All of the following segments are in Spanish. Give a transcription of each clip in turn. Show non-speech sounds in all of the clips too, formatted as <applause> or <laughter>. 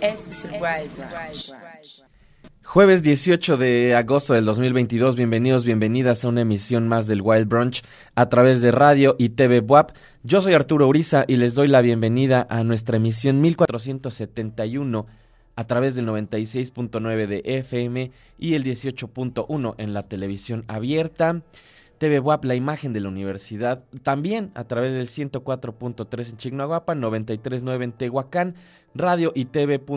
Este es. Jueves 18 de agosto del 2022, bienvenidos, bienvenidas a una emisión más del Wild Brunch a través de radio y TV WAP. Yo soy Arturo Uriza y les doy la bienvenida a nuestra emisión 1471 a través del 96.9 de FM y el 18.1 en la televisión abierta. TV WAP, la imagen de la universidad, también a través del 104.3 en Chignahuapan, 93.9 en Tehuacán, radio y tv.wap.mx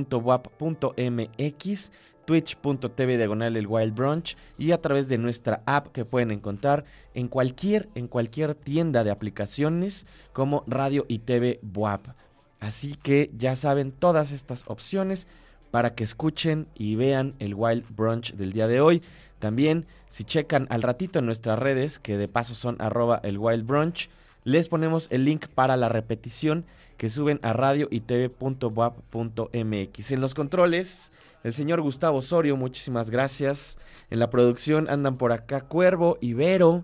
twitch.tv diagonal el Wild Brunch y a través de nuestra app que pueden encontrar en cualquier, en cualquier tienda de aplicaciones como Radio y TV WAP. Así que ya saben todas estas opciones para que escuchen y vean el Wild Brunch del día de hoy. También, si checan al ratito en nuestras redes, que de paso son arroba el Wild Brunch, les ponemos el link para la repetición que suben a radio. En los controles, el señor Gustavo Osorio, muchísimas gracias. En la producción andan por acá Cuervo y Vero.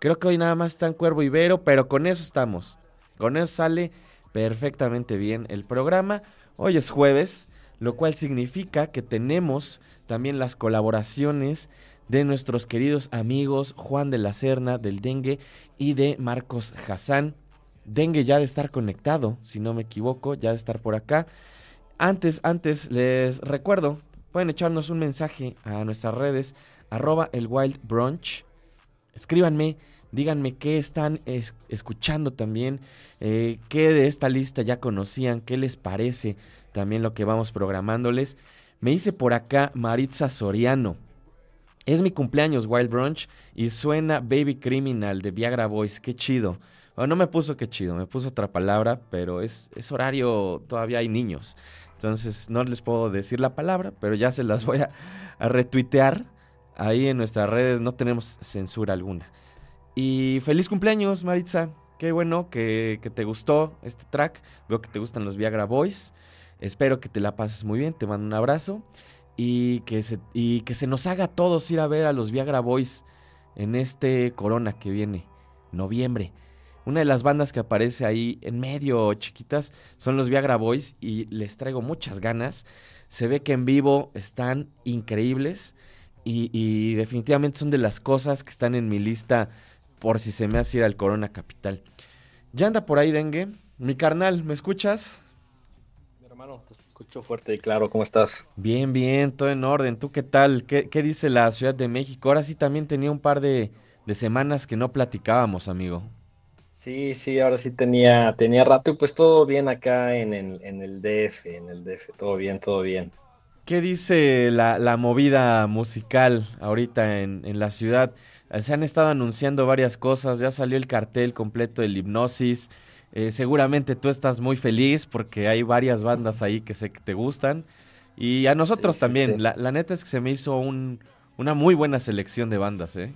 Creo que hoy nada más están Cuervo y Vero, pero con eso estamos. Con eso sale perfectamente bien el programa. Hoy es jueves, lo cual significa que tenemos también las colaboraciones de nuestros queridos amigos Juan de la Serna del Dengue y de Marcos Hassan. Dengue ya de estar conectado, si no me equivoco, ya de estar por acá. Antes, antes, les recuerdo, pueden echarnos un mensaje a nuestras redes, arroba el Wild Brunch. Escríbanme, díganme qué están escuchando también, eh, qué de esta lista ya conocían, qué les parece también lo que vamos programándoles. Me dice por acá Maritza Soriano. Es mi cumpleaños, Wild Brunch, y suena Baby Criminal de Viagra Boys. Qué chido. no me puso qué chido, me puso otra palabra, pero es, es horario, todavía hay niños. Entonces no les puedo decir la palabra, pero ya se las voy a, retuitear. Ahí en nuestras redes no tenemos censura alguna. Y feliz cumpleaños, Maritza. Qué bueno que, te gustó este track. Veo que te gustan los Viagra Boys. Espero que te la pases muy bien. Te mando un abrazo. Y que se, y que se nos haga a todos ir a ver a los Viagra Boys en este Corona que viene, noviembre. Una de las bandas que aparece ahí en medio chiquitas son los Viagra Boys y les traigo muchas ganas. Se ve que en vivo están increíbles y, definitivamente son de las cosas que están en mi lista por si se me hace ir al Corona Capital. Ya anda por ahí Dengue. Mi carnal, ¿me escuchas? Mi hermano, te escucho fuerte y claro. ¿Cómo estás? Bien, bien, todo en orden. ¿Tú qué tal? ¿Qué, dice la Ciudad de México? Ahora sí también tenía un par de, de semanas que no platicábamos, amigo. Sí, sí, ahora sí tenía, tenía rato y pues todo bien acá en el, en el DF, en el DF, todo bien, todo bien. ¿Qué dice la, la movida musical ahorita en, en, la ciudad? Se han estado anunciando varias cosas, ya salió el cartel completo del hipnosis. Eh, seguramente tú estás muy feliz porque hay varias bandas ahí que sé que te gustan. Y a nosotros también. La, la, neta es que se me hizo un, una muy buena selección de bandas, ¿eh?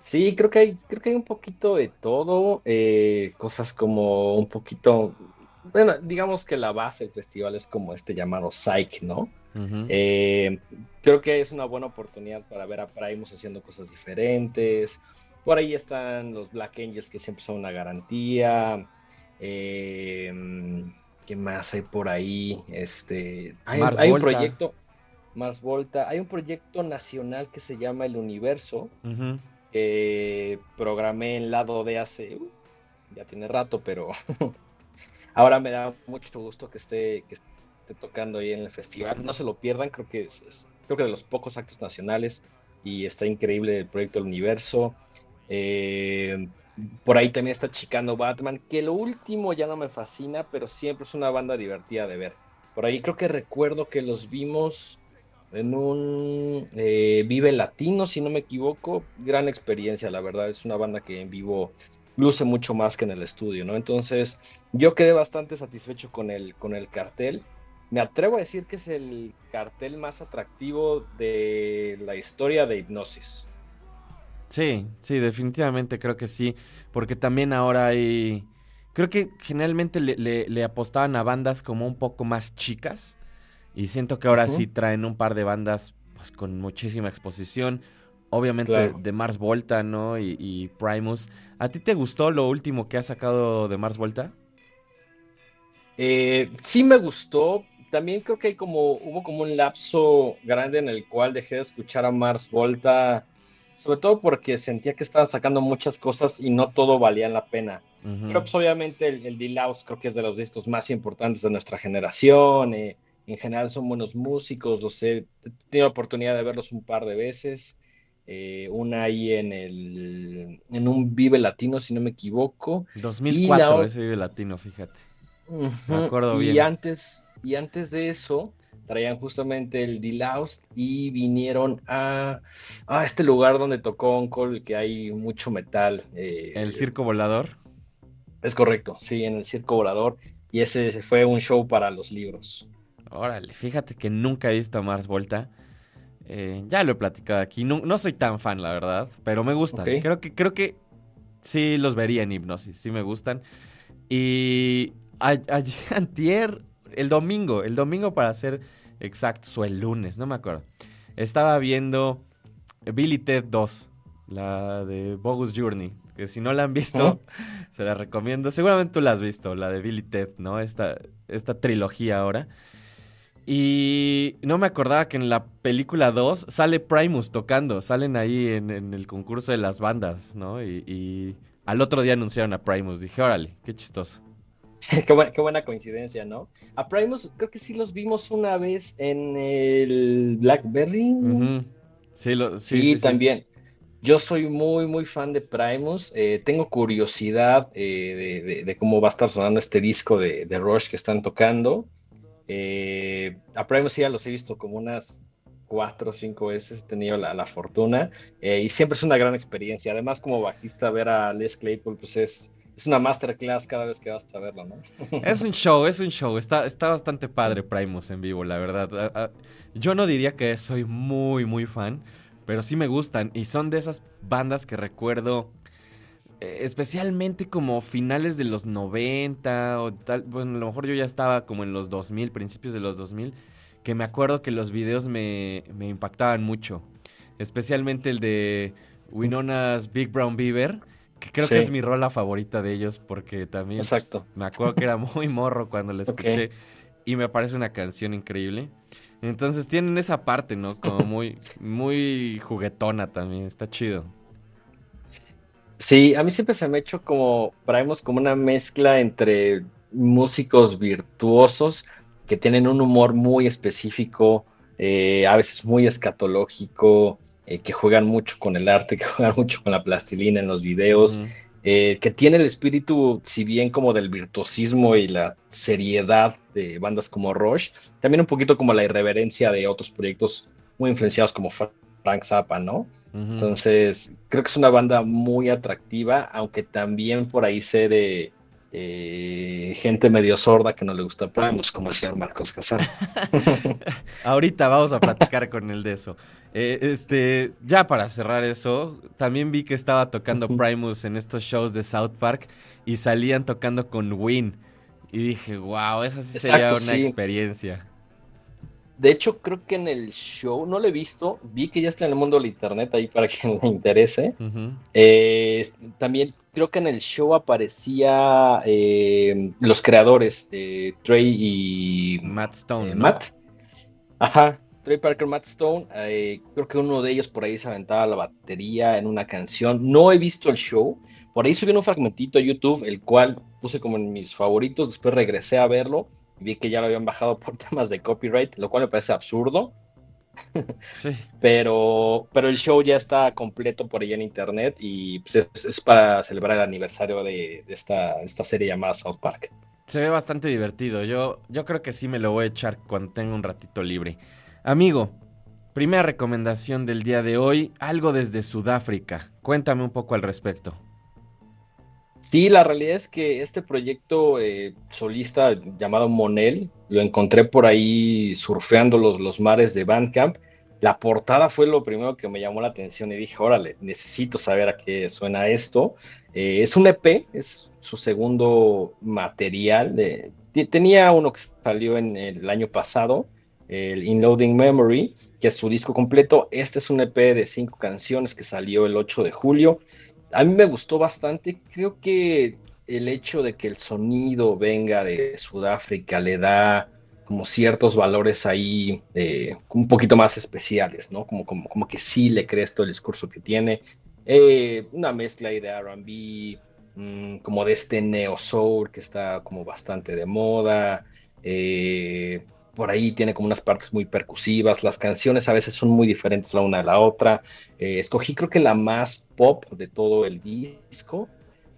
Sí, creo que hay, creo que hay un poquito de todo, eh, cosas como un poquito, bueno, digamos que la base del festival es como este llamado Psych, ¿no? Eh, creo que es una buena oportunidad para ver a Primus haciendo cosas diferentes. Por ahí están los Black Angels que siempre son una garantía. Eh, ¿Qué más hay por ahí? Este, hay, un proyecto, más Volta, hay un proyecto nacional que se llama El Universo programé en lado de hace, uh, ya tiene rato, pero <laughs> ahora me da mucho gusto que esté, que esté tocando ahí en el festival. No se lo pierdan, creo que es, creo que de los pocos actos nacionales y está increíble el proyecto del universo. Eh, por ahí también está Chicano Batman, que lo último ya no me fascina, pero siempre es una banda divertida de ver. Por ahí creo que recuerdo que los vimos en un eh, Vive Latino, si no me equivoco. Gran experiencia, la verdad. Es una banda que en vivo luce mucho más que en el estudio, ¿no? Entonces, yo quedé bastante satisfecho con el, con el cartel. Me atrevo a decir que es el cartel más atractivo de la historia de Hipnosis. Sí, sí, definitivamente creo que sí, porque también ahora hay... Creo que generalmente le, le apostaban a bandas como un poco más chicas, y siento que ahora sí traen un par de bandas pues, con muchísima exposición. Obviamente de Mars Volta, ¿no? Y, Primus. ¿A ti te gustó lo último que ha sacado de Mars Volta? Eh, sí me gustó, también creo que hay como, hubo como un lapso grande en el cual dejé de escuchar a Mars Volta, sobre todo porque sentía que estaban sacando muchas cosas y no todo valía la pena. Pero pues obviamente el, el D-Laus creo que es de los discos más importantes de nuestra generación. Eh, en general son buenos músicos, los he, he tenido la oportunidad de verlos un par de veces. Eh, una ahí en el en un Vive Latino, si no me equivoco. 2004 ese Vive Latino, fíjate. Me acuerdo y bien. Antes, y antes de eso, traían justamente el D-Loust y vinieron a, a, este lugar donde tocó Uncle, que hay mucho metal. Eh, ¿El Circo Volador? Es correcto, sí, en el Circo Volador. Y ese fue un show para los libros. Órale, fíjate que nunca he visto a Mars Volta. Eh, ya lo he platicado aquí. No, no, soy tan fan, la verdad, pero me gustan. Okay. Creo que, creo que sí los vería en hipnosis, sí me gustan. Y ayer, <laughs> antier, el domingo, el domingo para ser exactos, o el lunes, no me acuerdo. Estaba viendo Billy Ted 2, la de Bogus Journey, que si no la han visto, <laughs> se la recomiendo. Seguramente tú la has visto, la de Billy Ted, ¿no? Esta, esta trilogía ahora. Y no me acordaba que en la película 2 sale Primus tocando, salen ahí en, en el concurso de las bandas, ¿no? Y, y, al otro día anunciaron a Primus, dije, órale, qué chistoso. <laughs> qué, buena, qué, buena, coincidencia, ¿no? A Primus creo que sí los vimos una vez en el Blackberry. Uh -huh. Sí, lo, sí, sí, sí, también. Yo soy muy, muy fan de Primus. Eh, tengo curiosidad eh, de, de, de, cómo va a estar sonando este disco de, de Rush que están tocando. Eh, a Primus ya los he visto como unas cuatro o cinco veces, he tenido la, la fortuna eh, y siempre es una gran experiencia. Además, como bajista, ver a Les Claypool, pues es, es una masterclass cada vez que vas a verlo, ¿no? <laughs> Es un show, es un show. Está, está bastante padre Primus en vivo, la verdad. Yo no diría que soy muy, muy fan, pero sí me gustan y son de esas bandas que recuerdo eh, especialmente como finales de los 90 o tal, bueno, a lo mejor yo ya estaba como en los 2000, principios de los 2000, que me acuerdo que los videos me, me impactaban mucho, especialmente el de Winona's Big Brown Beaver, que creo sí. que es mi rola favorita de ellos porque también pues, me acuerdo que era muy morro cuando la <laughs> escuché okay. y me parece una canción increíble. Entonces tienen esa parte, ¿no? Como <laughs> muy, muy juguetona también, está chido. Sí, a mí siempre se me ha hecho como, traemos como una mezcla entre músicos virtuosos que tienen un humor muy específico, eh, a veces muy escatológico, eh, que juegan mucho con el arte, <laughs> que juegan mucho con la plastilina en los videos, uh -huh. eh, que tiene el espíritu, si bien como del virtuosismo y la seriedad de bandas como Rush, también un poquito como la irreverencia de otros proyectos muy influenciados como Frank Zappa, ¿no? Uh -huh. Entonces, creo que es una banda muy atractiva, aunque también por ahí sé de eh, gente medio sorda que no le gusta Primus, como el señor Marcos Casar. <laughs> Ahorita vamos a platicar con él de eso. Eh, este, ya para cerrar eso, también vi que estaba tocando Primus en estos shows de South Park y salían tocando con Win. Y dije, wow, esa sí Exacto, sería una sí. experiencia. De hecho, creo que en el show, no lo he visto, vi que ya está en el mundo del internet ahí para <laughs> quien le interese. Uh -huh. eh, también creo que en el show aparecía eh, los creadores, de Trey y Matt Stone. Eh, ¿no? Matt. Ajá, Trey Parker, Matt Stone. Eh, creo que uno de ellos por ahí se aventaba la batería en una canción. No he visto el show. Por ahí subí un fragmentito a YouTube, el cual puse como en mis favoritos. Después regresé a verlo vi que ya lo habían bajado por <laughs> temas de copyright, lo cual me parece absurdo. <laughs> Sí. pero, pero el show ya está completo por ahí en internet y pues es, es, para celebrar el aniversario de, de esta, esta, serie llamada South Park. Se ve bastante divertido. Yo, yo creo que sí me lo voy a echar cuando tenga un ratito libre. Amigo, primera recomendación del día de hoy, algo desde Sudáfrica. Cuéntame un poco al respecto. Sí, la realidad es que este proyecto eh, solista llamado Monel, lo encontré por ahí surfeando los, los mares de Bandcamp. La portada fue lo primero que me llamó la atención y dije, órale, necesito saber a qué suena esto. Eh, es un EP, es su segundo material. Tenía uno que salió en el año pasado, el Inloading Memory, que es su disco completo. Este es un EP de cinco canciones que salió el 8 de julio a mí me gustó bastante. Creo que el hecho de que el sonido venga de Sudáfrica le da como ciertos valores ahí eh, un poquito más especiales, ¿no? Como, como, como que sí le crees todo el discurso que tiene. Eh, una mezcla ahí de RB, mm, como de este neo soul que está como bastante de moda. Eh, por ahí tiene como unas partes muy percusivas. Las canciones a veces son muy diferentes la una de la otra. escogí creo que la más pop de todo el disco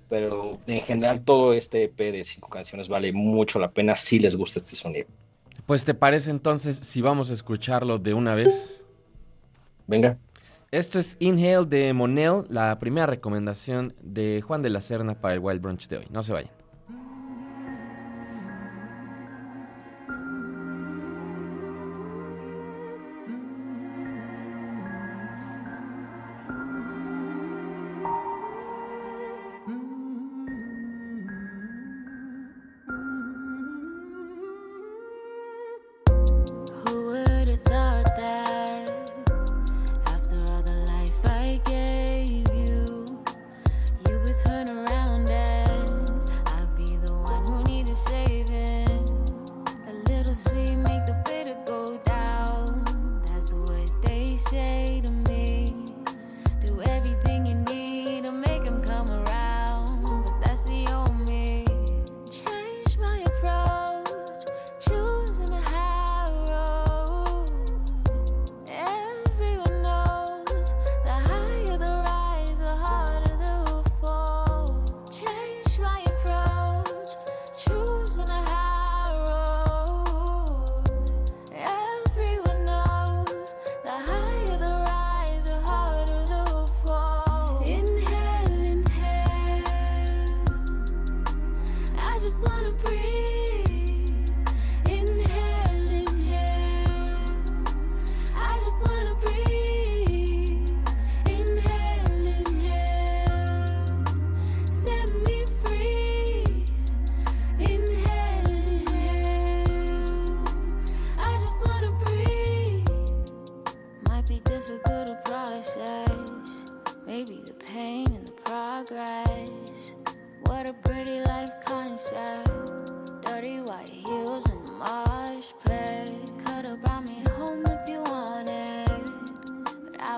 pero en general todo este EP de cinco canciones vale mucho la pena si les gusta este sonido. Pues te parece entonces si vamos a escucharlo de una vez. Venga. Esto es Inhale de Monel, la primera recomendación de Juan de la Serna para el Wild Brunch de hoy. No se vayan.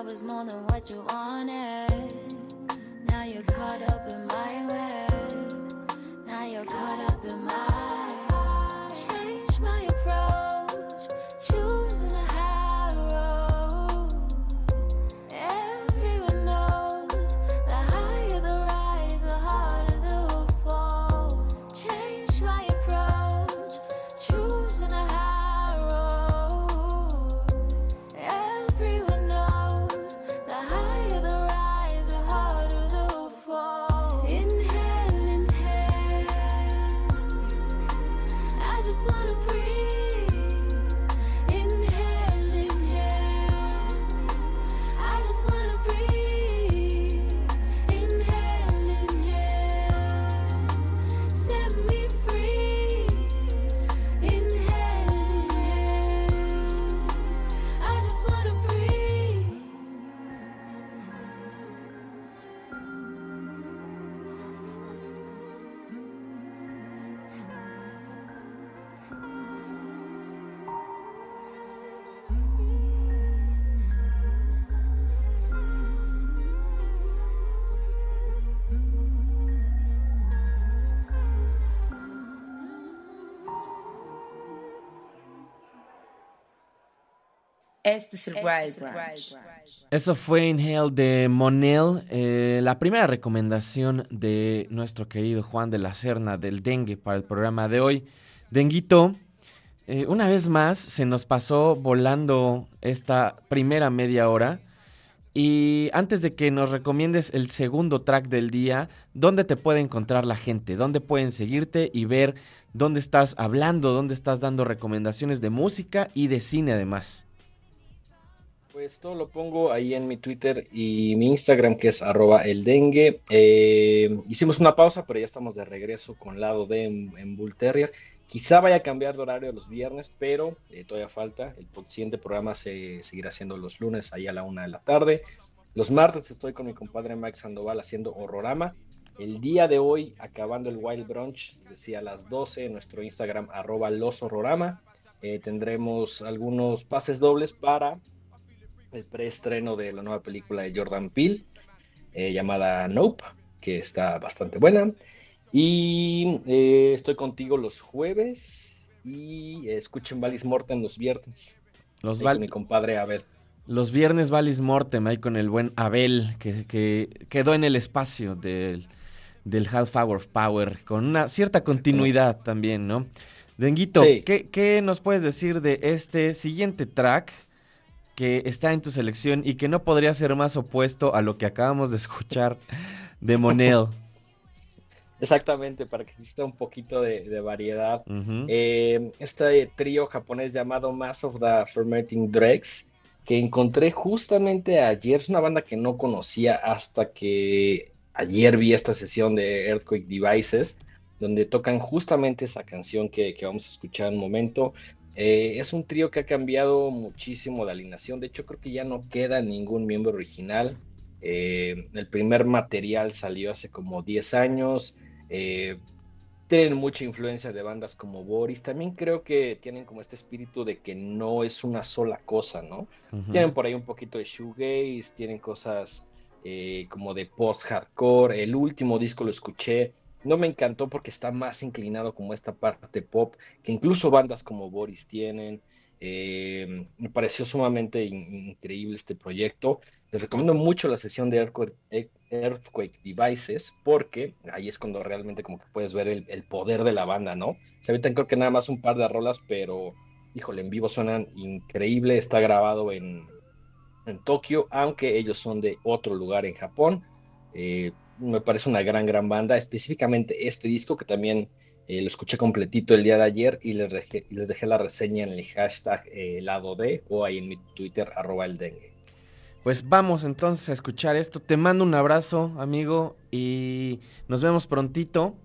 was more than what you wanted. Este es el este Eso fue Inhale de Monel, eh, la primera recomendación de nuestro querido Juan de la Serna del dengue para el programa de hoy. Denguito, eh, una vez más se nos pasó volando esta primera media hora. Y antes de que nos recomiendes el segundo track del día, ¿dónde te puede encontrar la gente? ¿Dónde pueden seguirte y ver dónde estás hablando, dónde estás dando recomendaciones de música y de cine además? Todo lo pongo ahí en mi Twitter y mi Instagram, que es arroba el dengue. Eh, hicimos una pausa, pero ya estamos de regreso con lado de en, Bull Terrier. Quizá vaya a cambiar de horario los viernes, pero eh, todavía falta. El siguiente programa se seguirá haciendo los lunes, ahí a la una de la tarde. Los martes estoy con mi compadre Mike Sandoval haciendo Horrorama. El día de hoy, acabando el Wild Brunch, decía a las 12 en nuestro Instagram, arroba eh, tendremos algunos pases dobles para el preestreno de la nueva película de Jordan Peele eh, llamada Nope, que está bastante buena. Y eh, estoy contigo los jueves y escuchen Valis Mortem los viernes. Los mi compadre Abel. Los viernes Valis Mortem ahí con el buen Abel, que, quedó en el espacio del, del Half Hour of Power, con una cierta continuidad también, ¿no? Denguito, ¿qué, ¿qué, nos puedes decir de este siguiente track que está en tu selección y que no podría ser más opuesto a lo que acabamos de escuchar de Monel? <laughs> Exactamente, para que exista un poquito de, variedad. Eh, este trío japonés llamado Mass of the Fermenting Dregs, que encontré justamente ayer, es una banda que no conocía hasta que ayer vi esta sesión de Earthquake Devices, donde tocan justamente esa canción que, vamos a escuchar en un momento. Eh, es un trío que ha cambiado muchísimo de alineación, de hecho creo que ya no queda ningún miembro original. Eh, el primer material salió hace como 10 años. Eh, tienen mucha influencia de bandas como Boris. También creo que tienen como este espíritu de que no es una sola cosa, ¿no? Tienen por ahí un poquito de shoegaze, tienen cosas eh, como de post-hardcore. El último disco lo escuché. No me encantó porque está más inclinado como esta parte pop que incluso bandas como Boris tienen. Eh, me pareció sumamente increíble este proyecto. Les recomiendo mucho la sesión de Earthquake, Devices porque ahí es cuando realmente como que puedes ver el, poder de la banda, ¿no? Se evitan creo que nada más un par de rolas, pero híjole, en vivo suenan increíble. Está grabado en, en Tokio, aunque ellos son de otro lugar en Japón. Eh, me parece una gran, gran banda. Específicamente este disco que también eh, lo escuché completito el día de ayer y les dejé, les dejé la reseña en el hashtag eh, lado D o ahí en mi Twitter arroba el dengue. Pues vamos entonces a escuchar esto. Te mando un abrazo, amigo, y nos vemos prontito.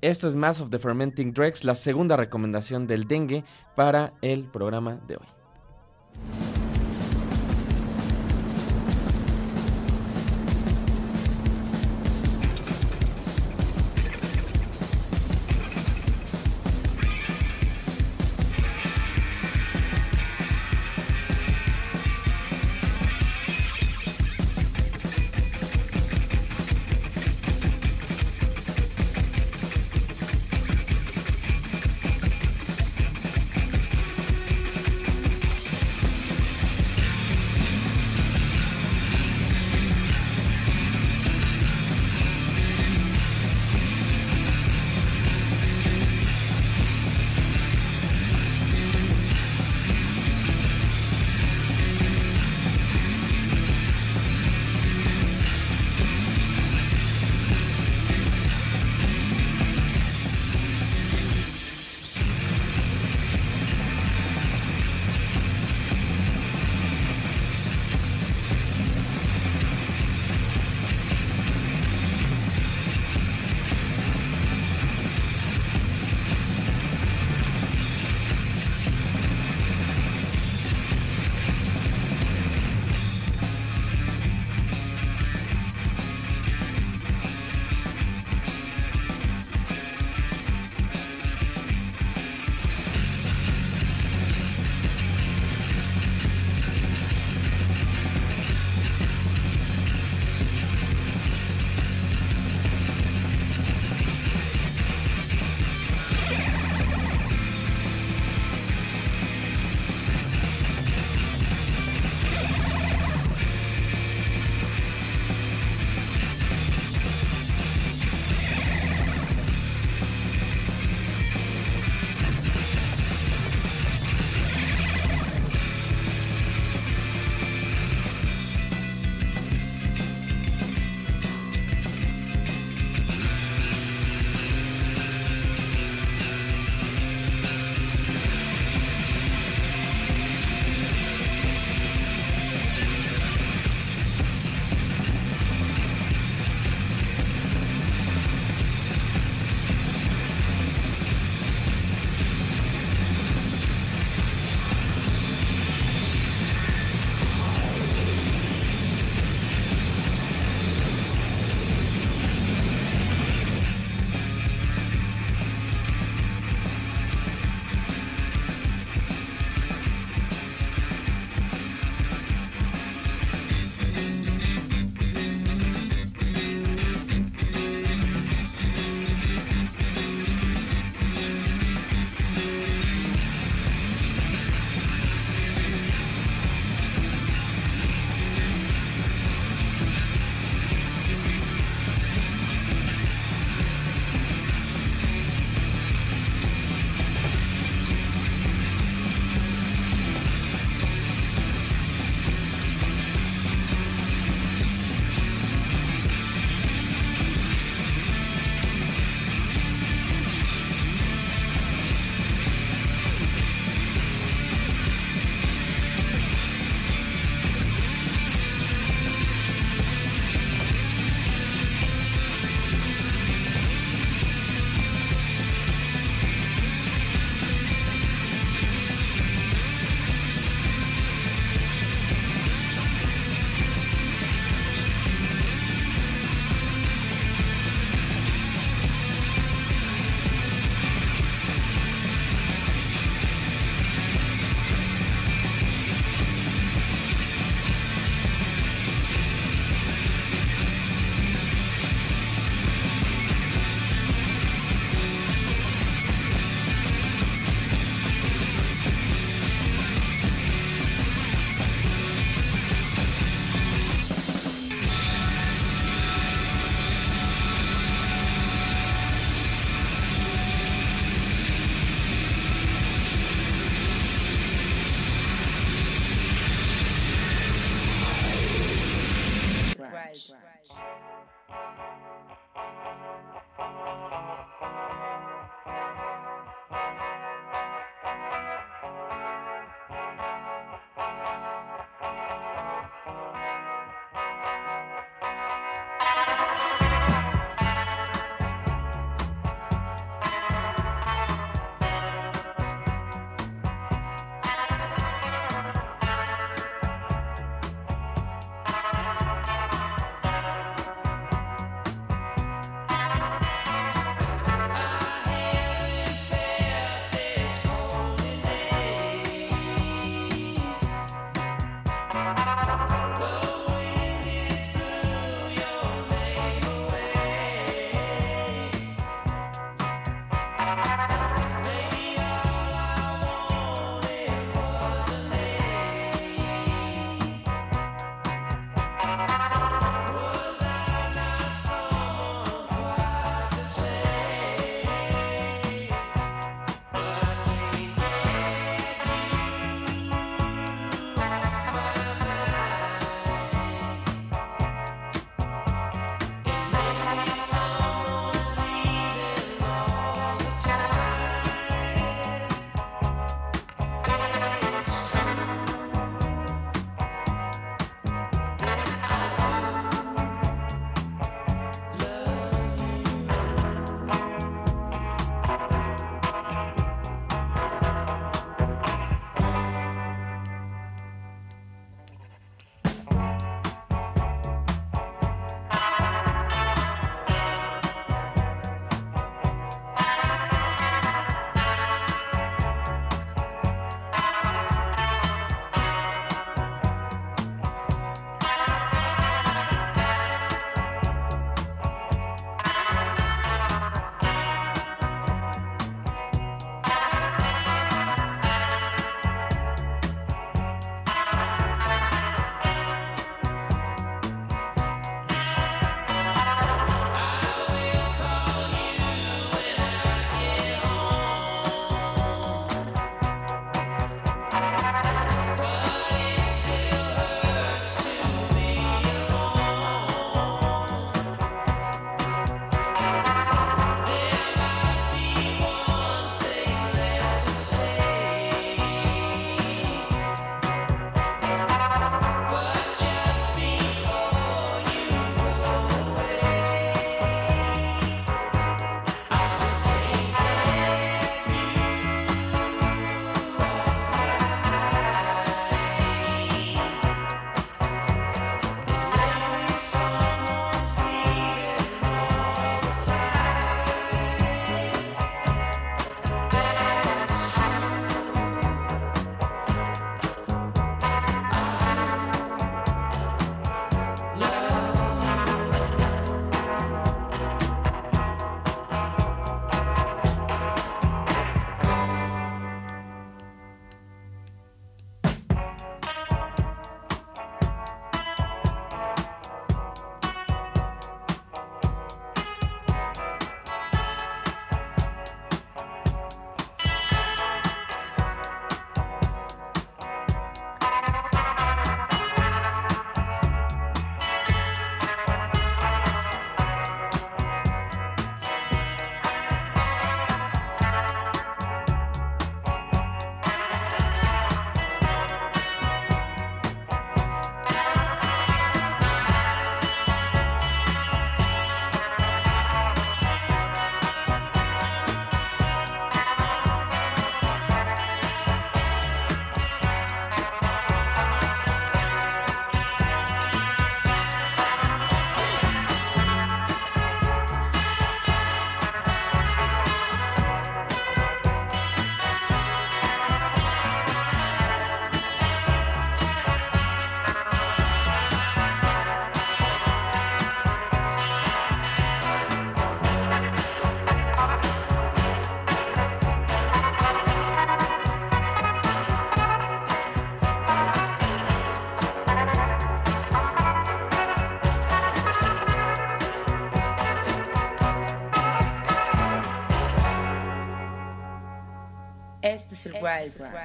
Esto es Mass of the Fermenting Dregs, la segunda recomendación del dengue para el programa de hoy.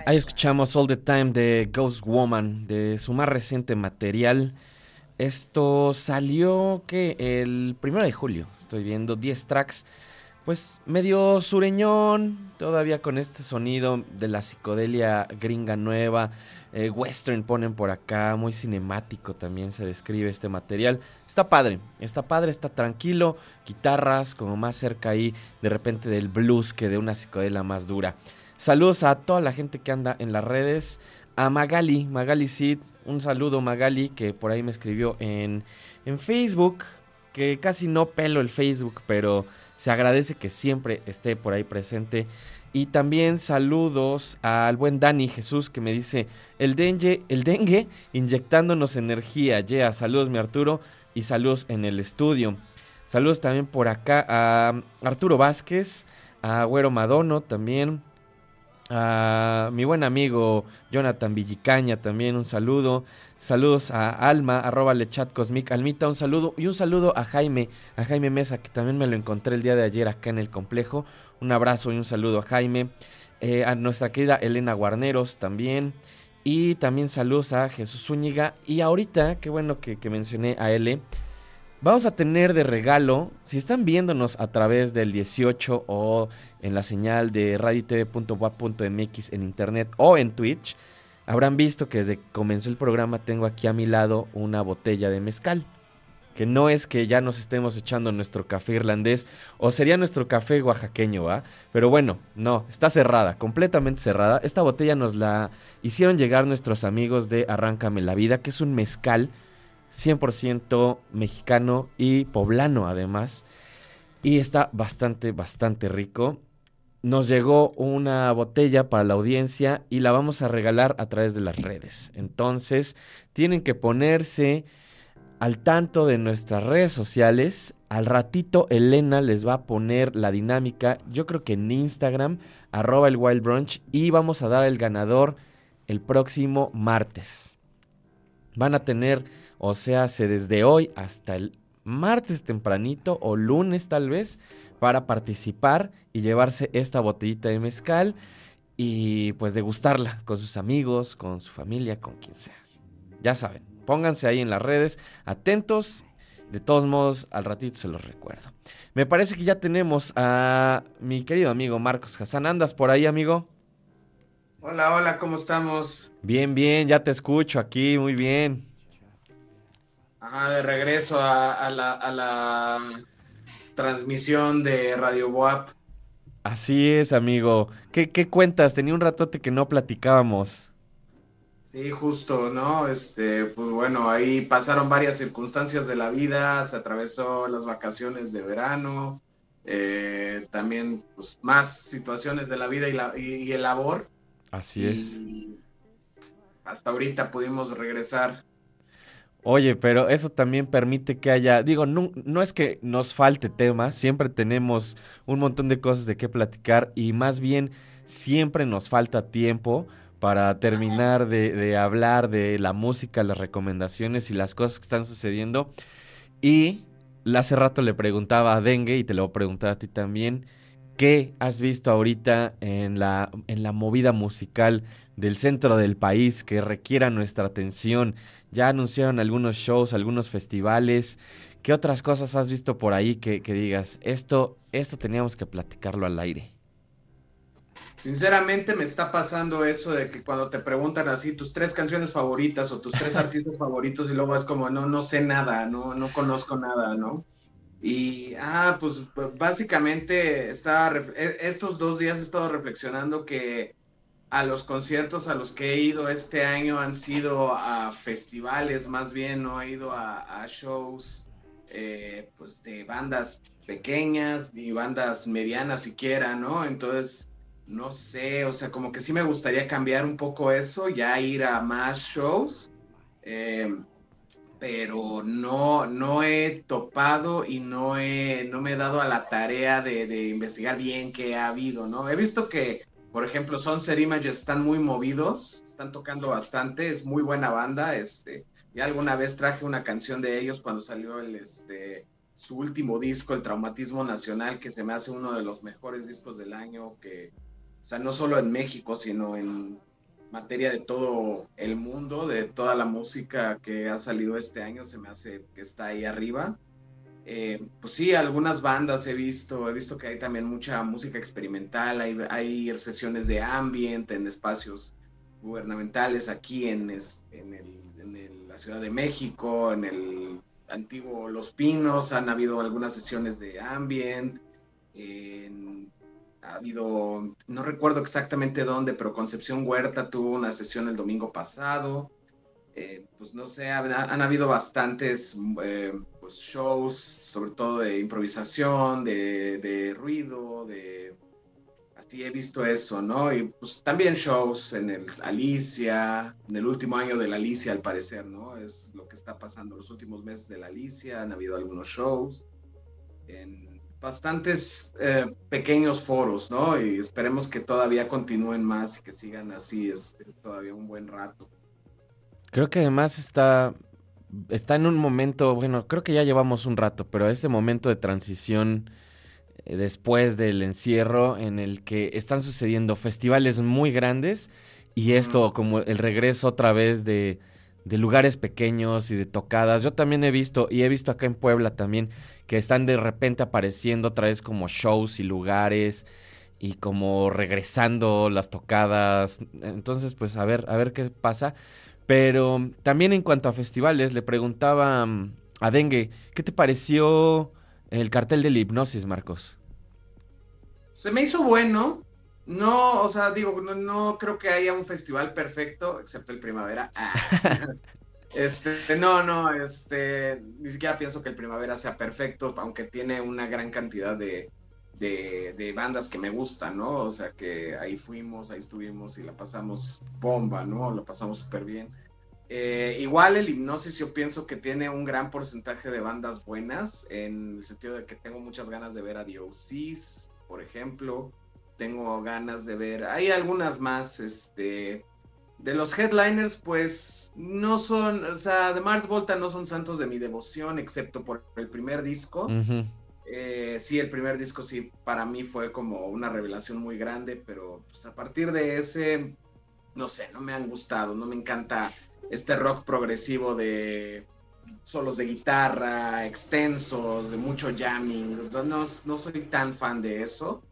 Ahí escuchamos All the Time de Ghost Woman, de su más reciente material. Esto salió que el primero de julio. Estoy viendo 10 tracks. Pues medio sureñón, todavía con este sonido de la psicodelia gringa nueva. Eh, western ponen por acá, muy cinemático también se describe este material. Está padre, está padre, está tranquilo. Guitarras como más cerca ahí de repente del blues que de una psicodelia más dura. Saludos a toda la gente que anda en las redes. A Magali, Magali Sid, un saludo Magali que por ahí me escribió en, en Facebook, que casi no pelo el Facebook, pero se agradece que siempre esté por ahí presente. Y también saludos al buen Dani Jesús que me dice, el dengue, el dengue inyectándonos energía. Yeah, saludos mi Arturo y saludos en el estudio. Saludos también por acá a Arturo Vázquez, a Güero Madono también, a mi buen amigo Jonathan Villicaña también un saludo. Saludos a Alma, arroba lechat cosmic, Almita, un saludo. Y un saludo a Jaime, a Jaime Mesa, que también me lo encontré el día de ayer acá en el complejo. Un abrazo y un saludo a Jaime. Eh, a nuestra querida Elena Guarneros también. Y también saludos a Jesús Zúñiga. Y ahorita, qué bueno que, que mencioné a L. Vamos a tener de regalo, si están viéndonos a través del 18 o en la señal de radiotv.wap.mx en internet o en Twitch, habrán visto que desde que comenzó el programa tengo aquí a mi lado una botella de mezcal. Que no es que ya nos estemos echando nuestro café irlandés o sería nuestro café oaxaqueño, ¿va? Pero bueno, no, está cerrada, completamente cerrada. Esta botella nos la hicieron llegar nuestros amigos de Arráncame la Vida, que es un mezcal 100% mexicano y poblano además. Y está bastante, bastante rico nos llegó una botella para la audiencia y la vamos a regalar a través de las redes. Entonces, tienen que ponerse al tanto de nuestras redes sociales. Al ratito Elena les va a poner la dinámica, yo creo que en Instagram, arroba el Wild Brunch, y vamos a dar el ganador el próximo martes. Van a tener, o sea, desde hoy hasta el martes tempranito o lunes tal vez, para participar y llevarse esta botellita de mezcal y pues degustarla con sus amigos, con su familia, con quien sea. Ya saben, pónganse ahí en las redes, atentos. De todos modos, al ratito se los recuerdo. Me parece que ya tenemos a mi querido amigo Marcos Hassan. ¿Andas por ahí, amigo? Hola, hola, ¿cómo estamos? Bien, bien, ya te escucho aquí, muy bien. Ajá, de regreso a, la, a la transmisión de Radio Boap. Así es, amigo. ¿Qué, ¿Qué, cuentas? Tenía un ratote que no platicábamos. Sí, justo, ¿no? Este, pues bueno, ahí pasaron varias circunstancias de la vida, se atravesó las vacaciones de verano, eh, también pues, más situaciones de la vida y, la, y, el labor. Así es. Hasta ahorita pudimos regresar Oye, pero eso también permite que haya, digo, no, no, es que nos falte tema, siempre tenemos un montón de cosas de qué platicar y más bien siempre nos falta tiempo para terminar de, de hablar de la música, las recomendaciones y las cosas que están sucediendo. Y hace rato le preguntaba a Dengue y te lo voy a preguntar a ti también, ¿qué has visto ahorita en la, en la movida musical del centro del país que requiera nuestra atención? Ya anunciaron algunos shows, algunos festivales. ¿Qué otras cosas has visto por ahí que, digas, esto, esto teníamos que platicarlo al aire? Sinceramente me está pasando eso de que cuando te preguntan así tus tres canciones favoritas o tus tres <laughs> artistas favoritos y luego es como, no, no sé nada, no, no conozco nada, ¿no? Y, ah, pues básicamente está, e, estos dos días he estado reflexionando que a los conciertos a los que he ido este año han sido a festivales, más bien no he ido a, shows eh, pues de bandas pequeñas ni bandas medianas siquiera, ¿no? Entonces, no sé, o sea, como que sí me gustaría cambiar un poco eso, ya ir a más shows, eh, pero no, no he topado y no, he, no me he dado a la tarea de, de investigar bien qué ha habido, ¿no? He visto que por ejemplo, Sunset Images están muy movidos, están tocando bastante, es muy buena banda. Este, ya alguna vez traje una canción de ellos cuando salió el, este, su último disco, El Traumatismo Nacional, que se me hace uno de los mejores discos del año, que sea, no solo en México, sino en materia de todo el mundo, de toda la música que ha salido este año, se me hace que está ahí arriba. Eh, pues sí, algunas bandas he visto, he visto que hay también mucha música experimental, hay, hay sesiones de ambient en espacios gubernamentales aquí en, en, la Ciudad de México, en el antiguo Los Pinos, han habido algunas sesiones de ambient, ha habido, no recuerdo exactamente dónde, pero Concepción Huerta tuvo una sesión el domingo pasado. Eh, pues no sé, han, habido bastantes eh, pues, shows, sobre todo de improvisación, de, de, ruido, de... Así he visto eso, ¿no? Y pues también shows en el Alicia, en el último año de la Alicia al parecer, ¿no? Es lo que está pasando los últimos meses de la Alicia, han habido algunos shows. En, bastantes eh, pequeños foros, ¿no? Y esperemos que todavía continúen más y que sigan así es, este, todavía un buen rato. Creo que además está, está en un momento, bueno, creo que ya llevamos un rato, pero este momento de transición eh, después del encierro en el que están sucediendo festivales muy grandes y esto como el regreso otra vez de, de lugares pequeños y de tocadas. Yo también he visto, y he visto acá en Puebla también, que están de repente apareciendo otra vez como shows y lugares y como regresando las tocadas. Entonces, pues a ver, a ver qué pasa. Pero también en cuanto a festivales, le preguntaba mm, a Dengue, ¿qué te pareció el cartel de la hipnosis, Marcos? Se me hizo bueno. No, o sea, digo, no, creo que haya un festival perfecto, excepto el primavera. Ah. <laughs> Este, no, no, este, ni siquiera pienso que el primavera sea perfecto, aunque tiene una gran cantidad de, de, bandas que me gustan, ¿no? O sea que ahí fuimos, ahí estuvimos y la pasamos bomba, ¿no? Lo pasamos súper bien. Eh, igual el hipnosis yo pienso que tiene un gran porcentaje de bandas buenas, en el sentido de que tengo muchas ganas de ver a Diosis, por ejemplo. Tengo ganas de ver, hay algunas más, este, de los headliners, pues no son, o sea, de Mars Volta no son santos de mi devoción, excepto por el primer disco. Eh, sí, el primer disco sí, para mí fue como una revelación muy grande, pero pues, a partir de ese, no sé, no me han gustado, no me encanta este rock progresivo de solos de guitarra, extensos, de mucho jamming, no, no soy tan fan de eso.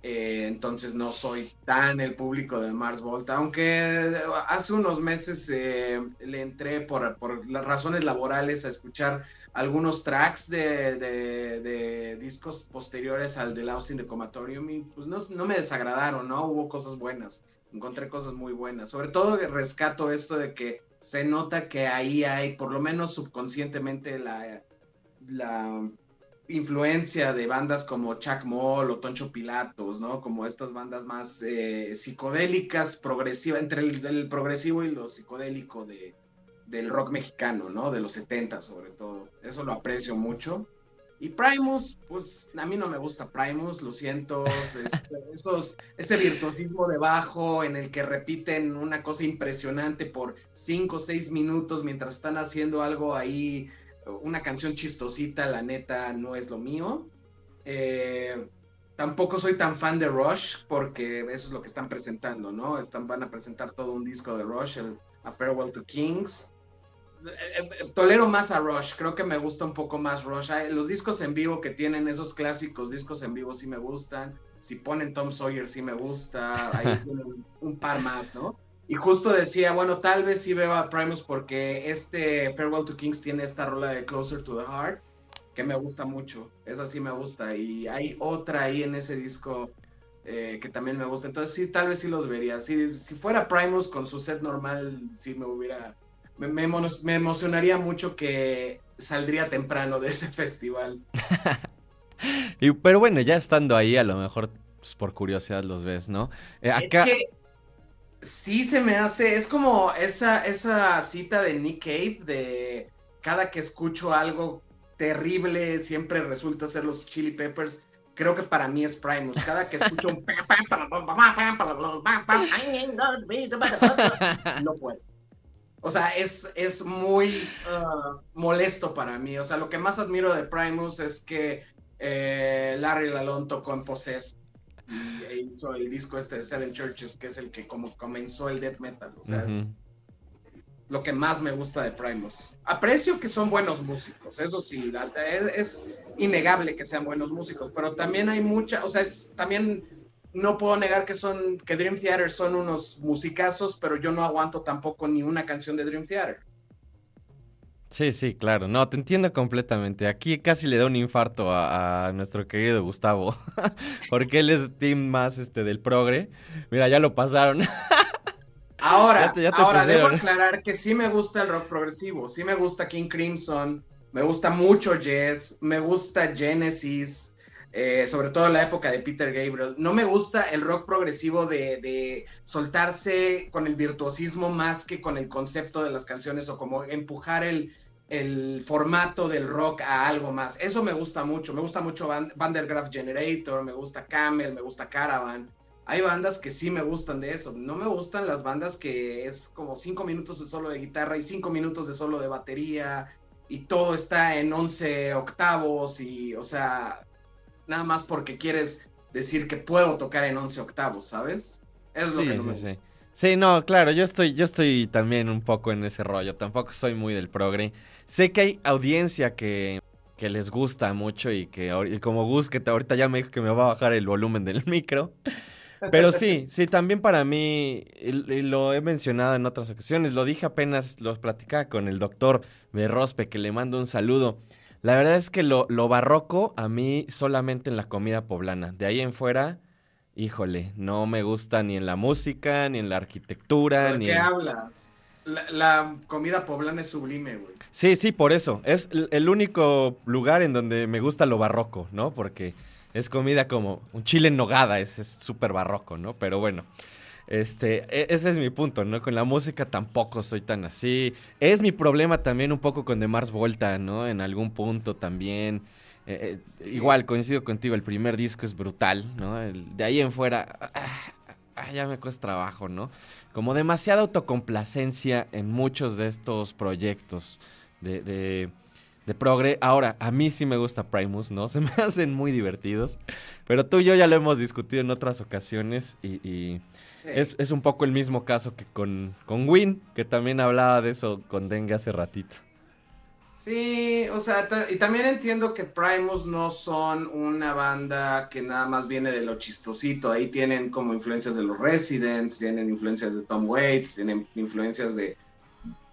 Eh, entonces no soy tan el público de Mars Volta, aunque hace unos meses eh, le entré por, las razones laborales a escuchar algunos tracks de, discos posteriores al de Austin de Comatorium y pues no, no, me desagradaron, ¿no? Hubo cosas buenas, encontré cosas muy buenas. Sobre todo rescato esto de que se nota que ahí hay, por lo menos subconscientemente, la, influencia de bandas como Chuck Moll o Toncho Pilatos, ¿no? Como estas bandas más eh, psicodélicas, progresivas, entre el, progresivo y lo psicodélico de, del rock mexicano, ¿no? De los 70 sobre todo. Eso lo aprecio mucho. Y Primus, pues a mí no me gusta Primus, lo siento. <laughs> ese virtuosismo de bajo en el que repiten una cosa impresionante por 5 o 6 minutos mientras están haciendo algo ahí una canción chistosita, la neta, no es lo mío. Eh, tampoco soy tan fan de Rush, porque eso es lo que están presentando, ¿no? Están, van a presentar todo un disco de Rush, el, A Farewell to Kings. Tolero más a Rush, creo que me gusta un poco más Rush. Los discos en vivo que tienen esos clásicos discos en vivo sí me gustan. Si ponen Tom Sawyer sí me gusta. Ahí <laughs> tienen un par más, ¿no? Y justo decía, bueno, tal vez sí veo a Primus porque este Farewell to Kings tiene esta rola de Closer to the Heart, que me gusta mucho. Esa sí me gusta. Y hay otra ahí en ese disco eh, que también me gusta. Entonces sí, tal vez sí los vería. Si, si fuera Primus con su set normal, sí me hubiera... Me, me, emocionaría mucho que saldría temprano de ese festival. y, pero bueno, ya estando ahí, a lo mejor pues, por curiosidad los ves, ¿no? Eh, acá sí se me hace, es como esa, esa cita de Nick Cave de cada que escucho algo terrible siempre resulta ser los Chili Peppers. Creo que para mí es Primus. Cada que escucho un no puedo. O sea, es, es muy molesto para mí. O sea, lo que más admiro de Primus es que Larry Lalonde tocó en Possessed y e hizo el disco este de Seven Churches, que es el que como comenzó el death metal. O sea, es lo que más me gusta de Primus. Aprecio que son buenos músicos, eso sí, es, es innegable que sean buenos músicos, pero también hay mucha, o sea, es, también no puedo negar que son que Dream Theater son unos musicazos, pero yo no aguanto tampoco ni una canción de Dream Theater. Sí, sí, claro. No, te entiendo completamente. Aquí casi le da un infarto a, nuestro querido Gustavo. <laughs> porque él es team más este del progre. Mira, ya lo pasaron. <laughs> ahora, ahora debo aclarar que sí me gusta el rock progresivo. Sí me gusta King Crimson. Me gusta mucho Jazz. Me gusta Genesis. Eh, sobre todo en la época de Peter Gabriel. No me gusta el rock progresivo de, de, soltarse con el virtuosismo más que con el concepto de las canciones o como empujar el, el formato del rock a algo más. Eso me gusta mucho. Me gusta mucho Vandergraaf Generator, me gusta Camel, me gusta Caravan. Hay bandas que sí me gustan de eso. No me gustan las bandas que es como cinco minutos de solo de guitarra y cinco minutos de solo de batería y todo está en 11 octavos y, o sea, nada más porque quieres decir que puedo tocar en 11 octavos, ¿sabes? Es lo que no sí, sí. Sí, no, claro, yo estoy, yo estoy también un poco en ese rollo. Tampoco soy muy del progre. Sé que hay audiencia que, que les gusta mucho y que como Gus, que ahorita ya me dijo que me va a bajar el volumen del <laughs> micro. Pero sí, sí, también para mí, y, lo he mencionado en otras ocasiones, lo dije apenas, lo platicaba con el doctor Berrospe, que le mando un saludo. La verdad es que lo, lo, barroco a mí solamente en la comida poblana. De ahí en fuera, híjole, no me gusta ni en la música, ni en la arquitectura, ¿De ni qué hablas? La, comida poblana es sublime, güey. Sí, sí, por eso. Es el único lugar en donde me gusta lo barroco, ¿no? Porque es comida como un chile en nogada, es súper barroco, ¿no? Pero bueno. Este, e, ese es mi punto, ¿no? Con la música tampoco soy tan así. Es mi problema también un poco con The Mars Volta, ¿no? En algún punto también. Eh, eh, igual, coincido contigo, el primer disco es brutal, ¿no? de ahí en fuera, ah, ah, ya me cuesta trabajo, ¿no? Como demasiada autocomplacencia en muchos de estos proyectos de, de, de progre. Ahora, a mí sí me gusta Primus, ¿no? <laughs> Se me hacen muy divertidos. Pero tú y yo ya lo hemos discutido en otras ocasiones y es, un poco el mismo caso que con, con Win, que también hablaba de eso con Dengue hace ratito. Sí, o sea, y también entiendo que Primus no son una banda que nada más viene de lo chistosito. Ahí tienen como influencias de los Residents, tienen influencias de Tom Waits, tienen influencias de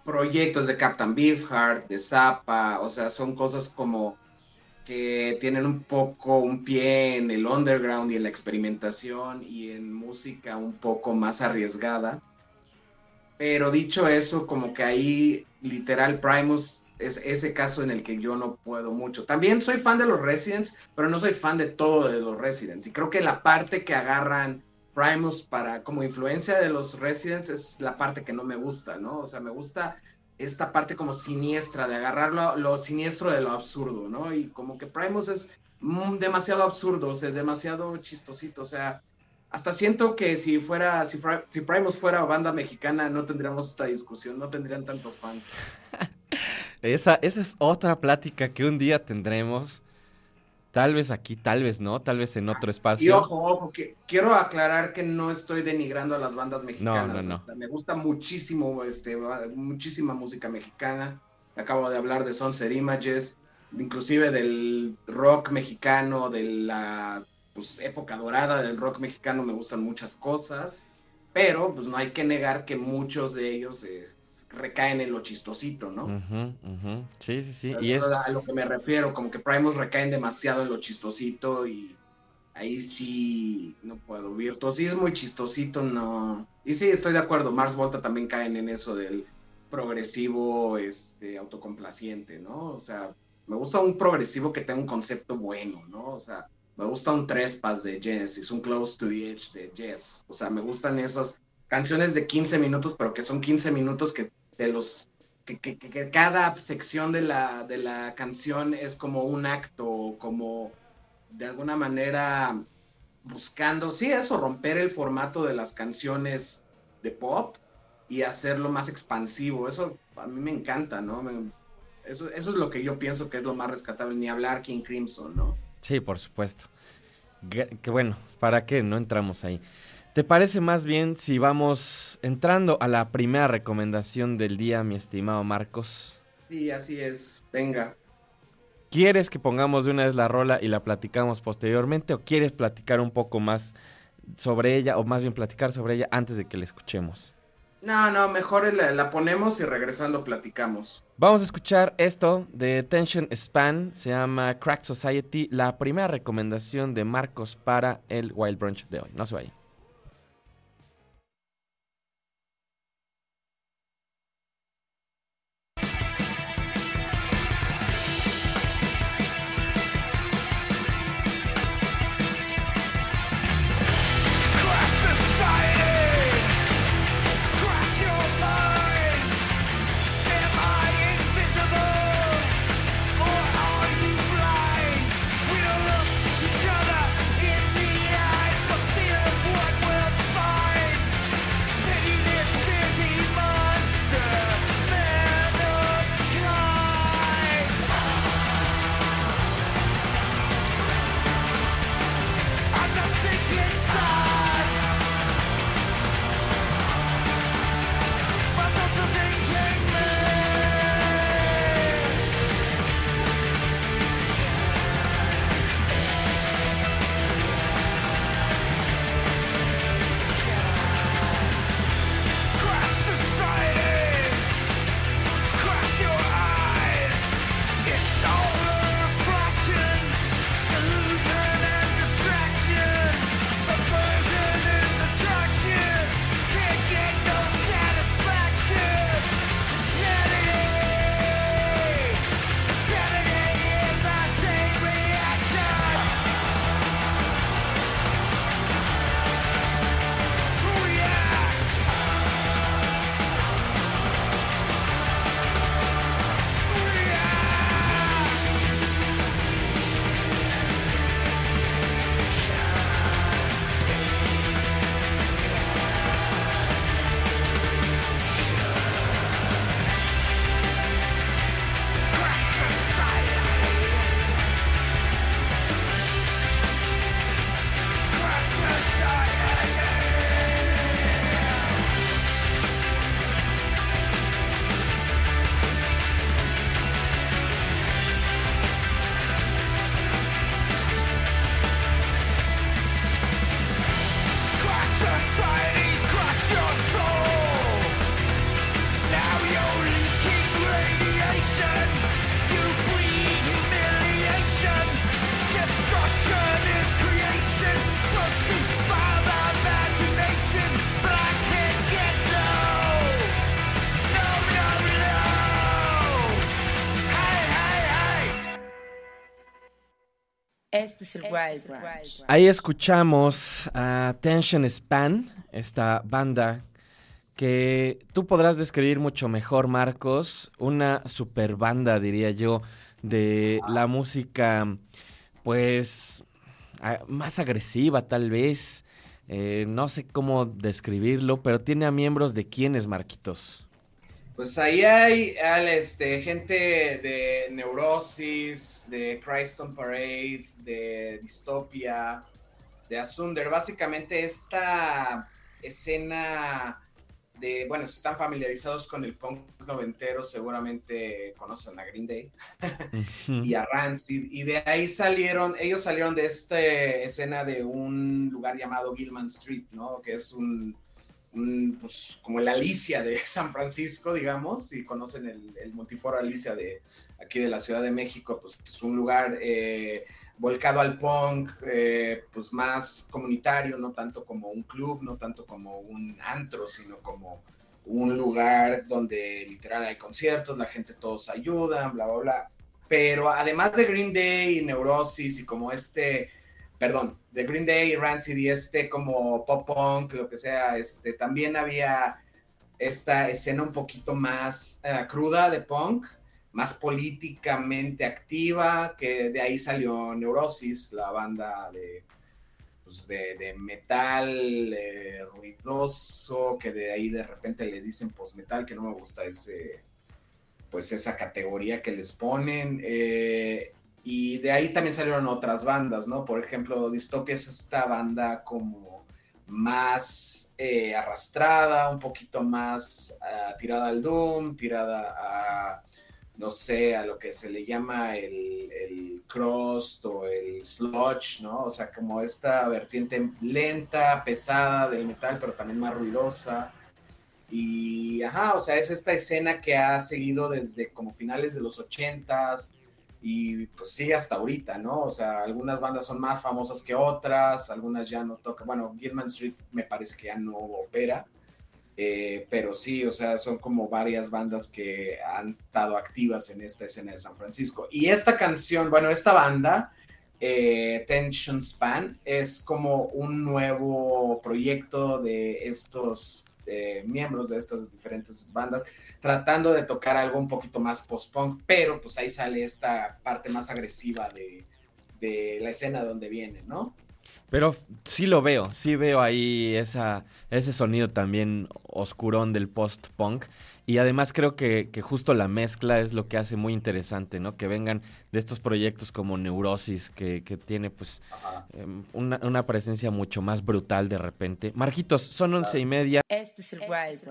proyectos de Captain Beefheart, de Zappa, o sea, son cosas como que tienen un poco un pie en el underground y en la experimentación y en música un poco más arriesgada. Pero dicho eso, como que ahí literal Primus es ese caso en el que yo no puedo mucho. También soy fan de los Residents, pero no soy fan de todo de los Residents. Y creo que la parte que agarran Primus para como influencia de los Residents es la parte que no me gusta, ¿no? O sea, me gusta esta parte como siniestra, de agarrar lo, siniestro de lo absurdo, ¿no? Y como que Primus es demasiado absurdo, o sea, demasiado chistosito, o sea, hasta siento que si fuera, si, si Primus fuera banda mexicana, no tendríamos esta discusión, no tendrían tantos fans. <laughs> esa, esa es otra plática que un día tendremos. Tal vez aquí, tal vez no, tal vez en otro espacio. Y ojo, ojo, que quiero aclarar que no estoy denigrando a las bandas mexicanas. No, no, no. me gusta muchísimo, este, muchísima música mexicana. Acabo de hablar de Sunset Images, inclusive del rock mexicano, de la pues, época dorada del rock mexicano, me gustan muchas cosas. Pero pues no hay que negar que muchos de ellos eh, recaen en lo chistosito, ¿no? Sí, sí, sí. y es a lo que me refiero, como que Primus recaen demasiado en lo chistosito y ahí sí no puedo. Virtuosismo y chistosito no. Y sí, estoy de acuerdo. Mars Volta también caen en eso del progresivo, este, autocomplaciente, ¿no? O sea, me gusta un progresivo que tenga un concepto bueno, ¿no? O sea, me gusta un Trespass de Genesis, un Close to the Edge de Jess. O sea, me gustan esas canciones de 15 minutos, pero que son 15 minutos que de los que, cada sección de la, de la canción es como un acto, como de alguna manera buscando, sí, eso, romper el formato de las canciones de pop y hacerlo más expansivo. Eso a mí me encanta, ¿no? eso, eso, es lo que yo pienso que es lo más rescatable, ni hablar King Crimson, ¿no? Sí, por supuesto. que bueno, ¿para qué? No entramos ahí. ¿Te parece más bien si vamos entrando a la primera recomendación del día, mi estimado Marcos? Sí, así es. Venga. ¿Quieres que pongamos de una vez la rola y la platicamos posteriormente o quieres platicar un poco más sobre ella o más bien platicar sobre ella antes de que la escuchemos? No, no, mejor la, ponemos y regresando platicamos. Vamos a escuchar esto de Tension Span, se llama Crack Society, la primera recomendación de Marcos para el Wild Brunch de hoy. No se vayan. Ahí escuchamos a Tension Span, esta banda que tú podrás describir mucho mejor, Marcos. Una super banda, diría yo, de la música, pues, más agresiva tal vez. Eh, no sé cómo describirlo, pero tiene a miembros de quiénes, Marquitos. Pues ahí hay este, gente de Neurosis, de Christ on Parade, de Dystopia, de Asunder. Básicamente esta escena de, bueno, si están familiarizados con el punk noventero, seguramente conocen a Green Day y a Rancid. Y de ahí salieron, ellos salieron de esta escena de un lugar llamado Gilman Street, ¿no? Que es un pues, como la Alicia de <laughs> San Francisco, digamos, y conocen el, el, multiforo Alicia de aquí de la Ciudad de México, pues es un lugar eh, volcado al punk, eh, pues más comunitario, no tanto como un club, no tanto como un antro, sino como un lugar donde literal hay conciertos, la gente todos ayudan, bla, bla, bla. Pero además de Green Day y Neurosis y como este perdón, de Green Day, Rancid y este como pop punk, lo que sea, este, también había esta escena un poquito más eh, cruda de punk, más políticamente activa, que de ahí salió Neurosis, la banda de, pues de, metal eh, ruidoso, que de ahí de repente le dicen post-metal, que no me gusta ese, pues esa categoría que les ponen. Eh, y de ahí también salieron otras bandas, ¿no? Por ejemplo, Dystopia es esta banda como más eh, arrastrada, un poquito más uh, tirada al Doom, tirada a, no sé, a lo que se le llama el, el crust o el sludge, ¿no? O sea, como esta vertiente lenta, pesada del metal, pero también más ruidosa. Y, ajá, o sea, es esta escena que ha seguido desde como finales de los ochentas, y pues sí, hasta ahorita, ¿no? O sea, algunas bandas son más famosas que otras, algunas ya no tocan, bueno, Gilman Street me parece que ya no opera, eh, pero sí, o sea, son como varias bandas que han estado activas en esta escena de San Francisco. Y esta canción, bueno, esta banda, eh, Tension Span, es como un nuevo proyecto de estos eh, miembros de estas diferentes bandas tratando de tocar algo un poquito más post-punk, pero pues ahí sale esta parte más agresiva de, la escena donde viene, ¿no? Pero sí lo veo, sí veo ahí esa, ese sonido también oscurón del post-punk. Y además creo que, justo la mezcla es lo que hace muy interesante, ¿no? Que vengan de estos proyectos como Neurosis, que, tiene pues em, una, presencia mucho más brutal de repente. Marquitos, son once y media. Este es el Wild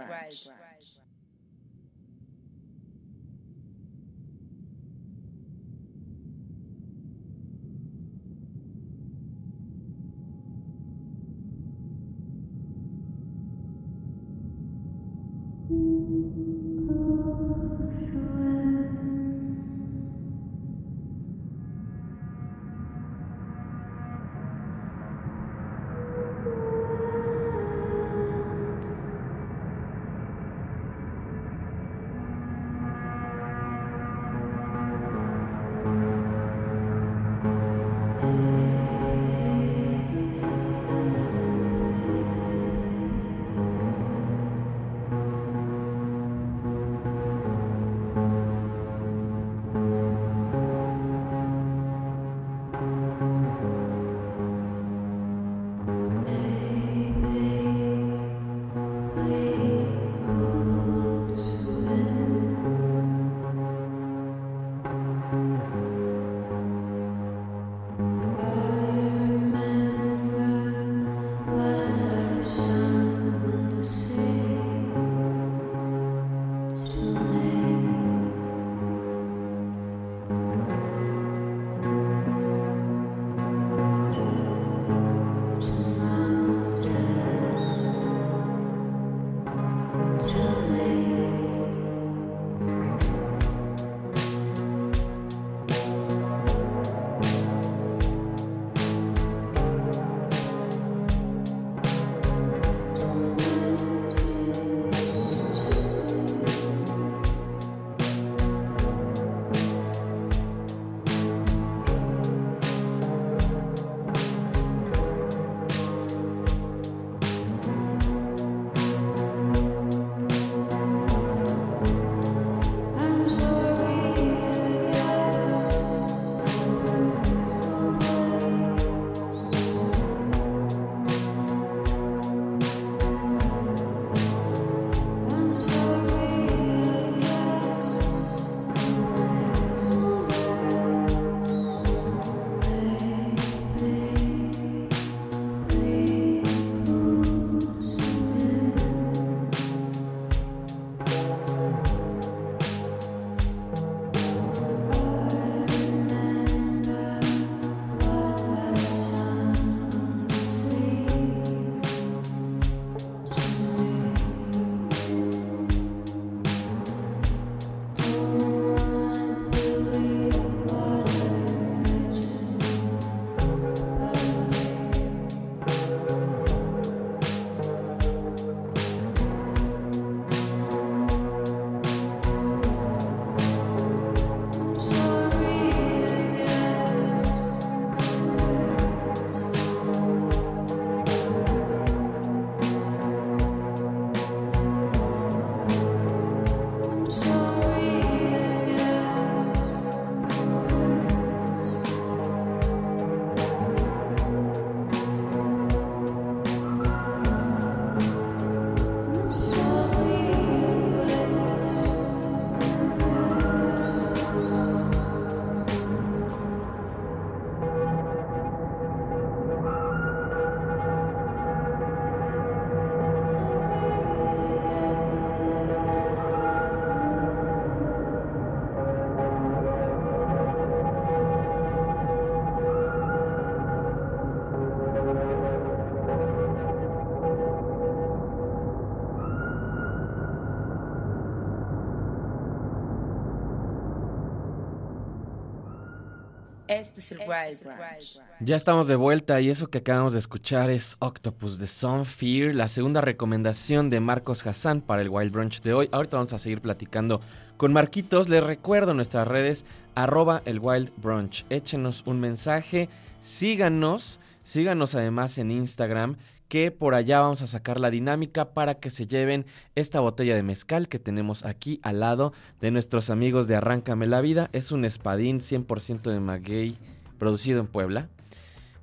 Este es el Wild Branch. Ya estamos de vuelta y eso que acabamos de escuchar es Octopus de Sun Fear, la segunda recomendación de Marcos Hassan para el Wild Brunch de hoy. Ahorita vamos a seguir platicando con Marquitos. Les recuerdo nuestras redes, arroba el Wild Brunch. Échenos un mensaje, síganos, síganos además en Instagram que por allá vamos a sacar la dinámica para que se lleven esta botella de mezcal que tenemos aquí al lado de nuestros amigos de Arráncame la Vida. Es un espadín 100% de maguey producido en Puebla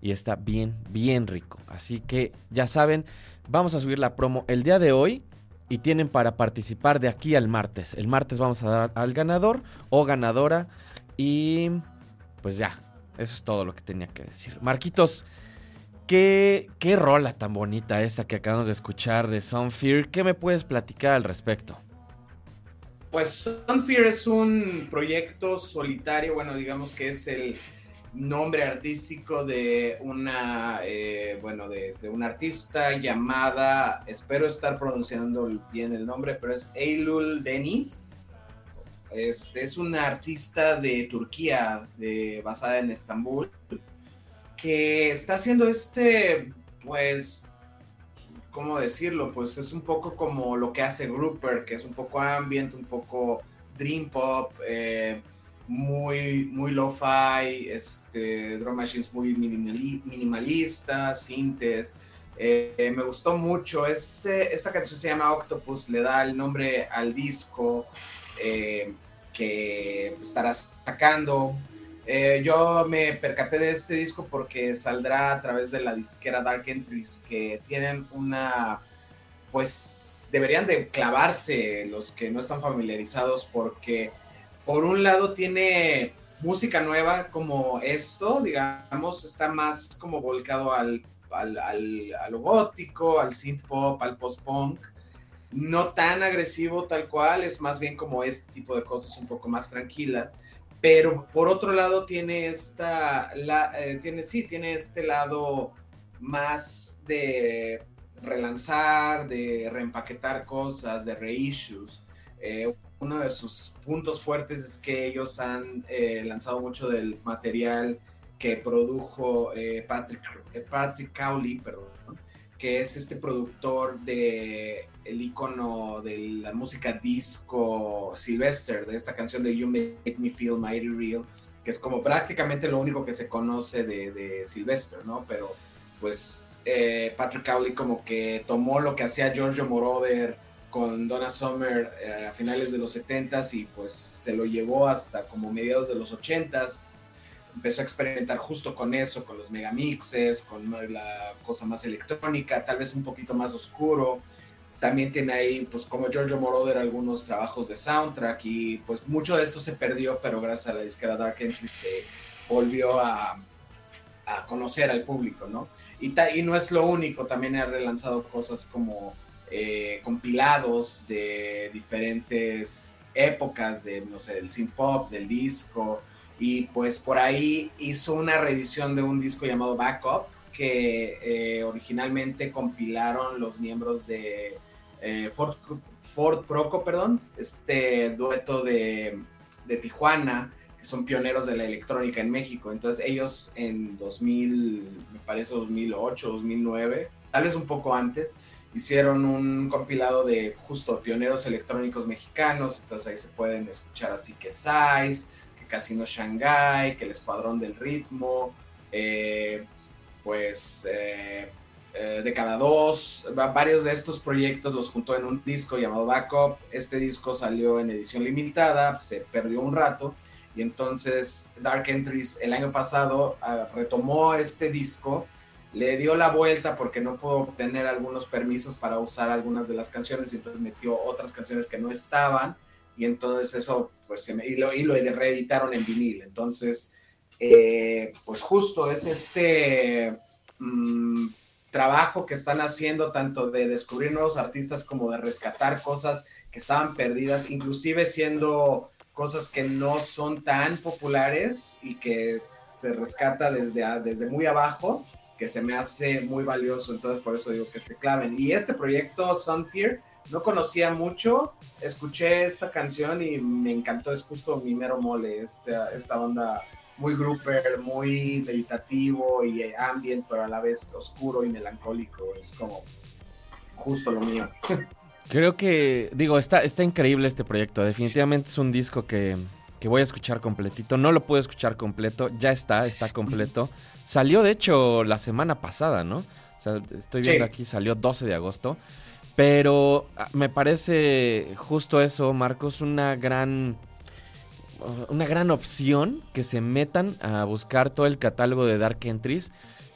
y está bien, bien rico. Así que ya saben, vamos a subir la promo el día de hoy y tienen para participar de aquí al martes. El martes vamos a dar al ganador o ganadora y pues ya, eso es todo lo que tenía que decir. Marquitos, ¿Qué, qué rola tan bonita esta que acabamos de escuchar de Sunfear. ¿Qué me puedes platicar al respecto? Pues Sunfear es un proyecto solitario, bueno, digamos que es el nombre artístico de una, eh, bueno, de, de, una artista llamada, espero estar pronunciando bien el nombre, pero es Eylul Deniz. Es, es una artista de Turquía, de, basada en Estambul que está haciendo este, pues, ¿cómo decirlo? Pues es un poco como lo que hace Grouper, que es un poco ambient, un poco dream pop, eh, muy, muy lo-fi, este, drum machines muy minimalistas, sintes. Eh, me gustó mucho. Este, esta canción se llama Octopus, le da el nombre al disco eh, que estará sacando. Eh, yo me percaté de este disco porque saldrá a través de la disquera Dark Entries, que tienen una, pues deberían de clavarse los que no están familiarizados porque por un lado tiene música nueva como esto, digamos, está más como volcado al, al, al, a gótico, al synth pop, al post punk, no tan agresivo tal cual, es más bien como este tipo de cosas un poco más tranquilas pero por otro lado tiene esta, la, eh, tiene, sí, tiene este lado más de relanzar, de reempaquetar cosas, de reissues. Eh, uno de sus puntos fuertes es que ellos han eh, lanzado mucho del material que produjo Patrick, Patrick Cowley, perdón, que es este productor de el icono de la música disco Sylvester, de esta canción de You Make Me Feel Mighty Real, que es como prácticamente lo único que se conoce de, Sylvester, ¿no? Pero pues eh, Patrick Cowley como que tomó lo que hacía Giorgio Moroder con Donna Summer eh, a finales de los 70s y pues se lo llevó hasta como mediados de los 80s empezó a experimentar justo con eso, con los megamixes, con la cosa más electrónica, tal vez un poquito más oscuro. También tiene ahí, pues como Giorgio Moroder, algunos trabajos de soundtrack y pues mucho de esto se perdió, pero gracias a la disquera Dark Entry se volvió a, a conocer al público, ¿no? Y, y, no es lo único, también ha relanzado cosas como eh, compilados de diferentes épocas, de, no sé, del synth pop, del disco, y pues por ahí hizo una reedición de un disco llamado Backup que eh, originalmente compilaron los miembros de eh, Ford, Ford, Proco, perdón, este dueto de, de, Tijuana, que son pioneros de la electrónica en México. Entonces ellos en 2000, me parece 2008, 2009, tal vez un poco antes, hicieron un compilado de justo pioneros electrónicos mexicanos. Entonces ahí se pueden escuchar así que Size, Casino Shanghai, que el Escuadrón del Ritmo, eh, pues eh, eh, de cada dos, varios de estos proyectos los juntó en un disco llamado Backup. Este disco salió en edición limitada, se perdió un rato y entonces Dark Entries el año pasado ah, retomó este disco, le dio la vuelta porque no pudo obtener algunos permisos para usar algunas de las canciones y entonces metió otras canciones que no estaban y entonces eso, pues, y, lo, y lo reeditaron en vinil. Entonces, eh, pues justo es este mmm, trabajo que están haciendo tanto de descubrir nuevos artistas como de rescatar cosas que estaban perdidas, inclusive siendo cosas que no son tan populares y que se rescata desde, desde muy abajo, que se me hace muy valioso, entonces por eso digo que se claven. Y este proyecto Sunfear, no conocía mucho, escuché esta canción y me encantó, es justo mi mero mole, esta, esta onda muy grouper, muy meditativo y ambient, pero a la vez oscuro y melancólico. Es como justo lo mío. Creo que, digo, está, está increíble este proyecto. Definitivamente es un disco que, que voy a escuchar completito. No lo puedo escuchar completo, ya está, está completo. Salió, de hecho, la semana pasada, ¿no? O sea, estoy viendo aquí, salió 12 de agosto. Pero ah, me parece justo eso, Marcos, una gran una gran opción que se metan a buscar todo el catálogo de Dark Entries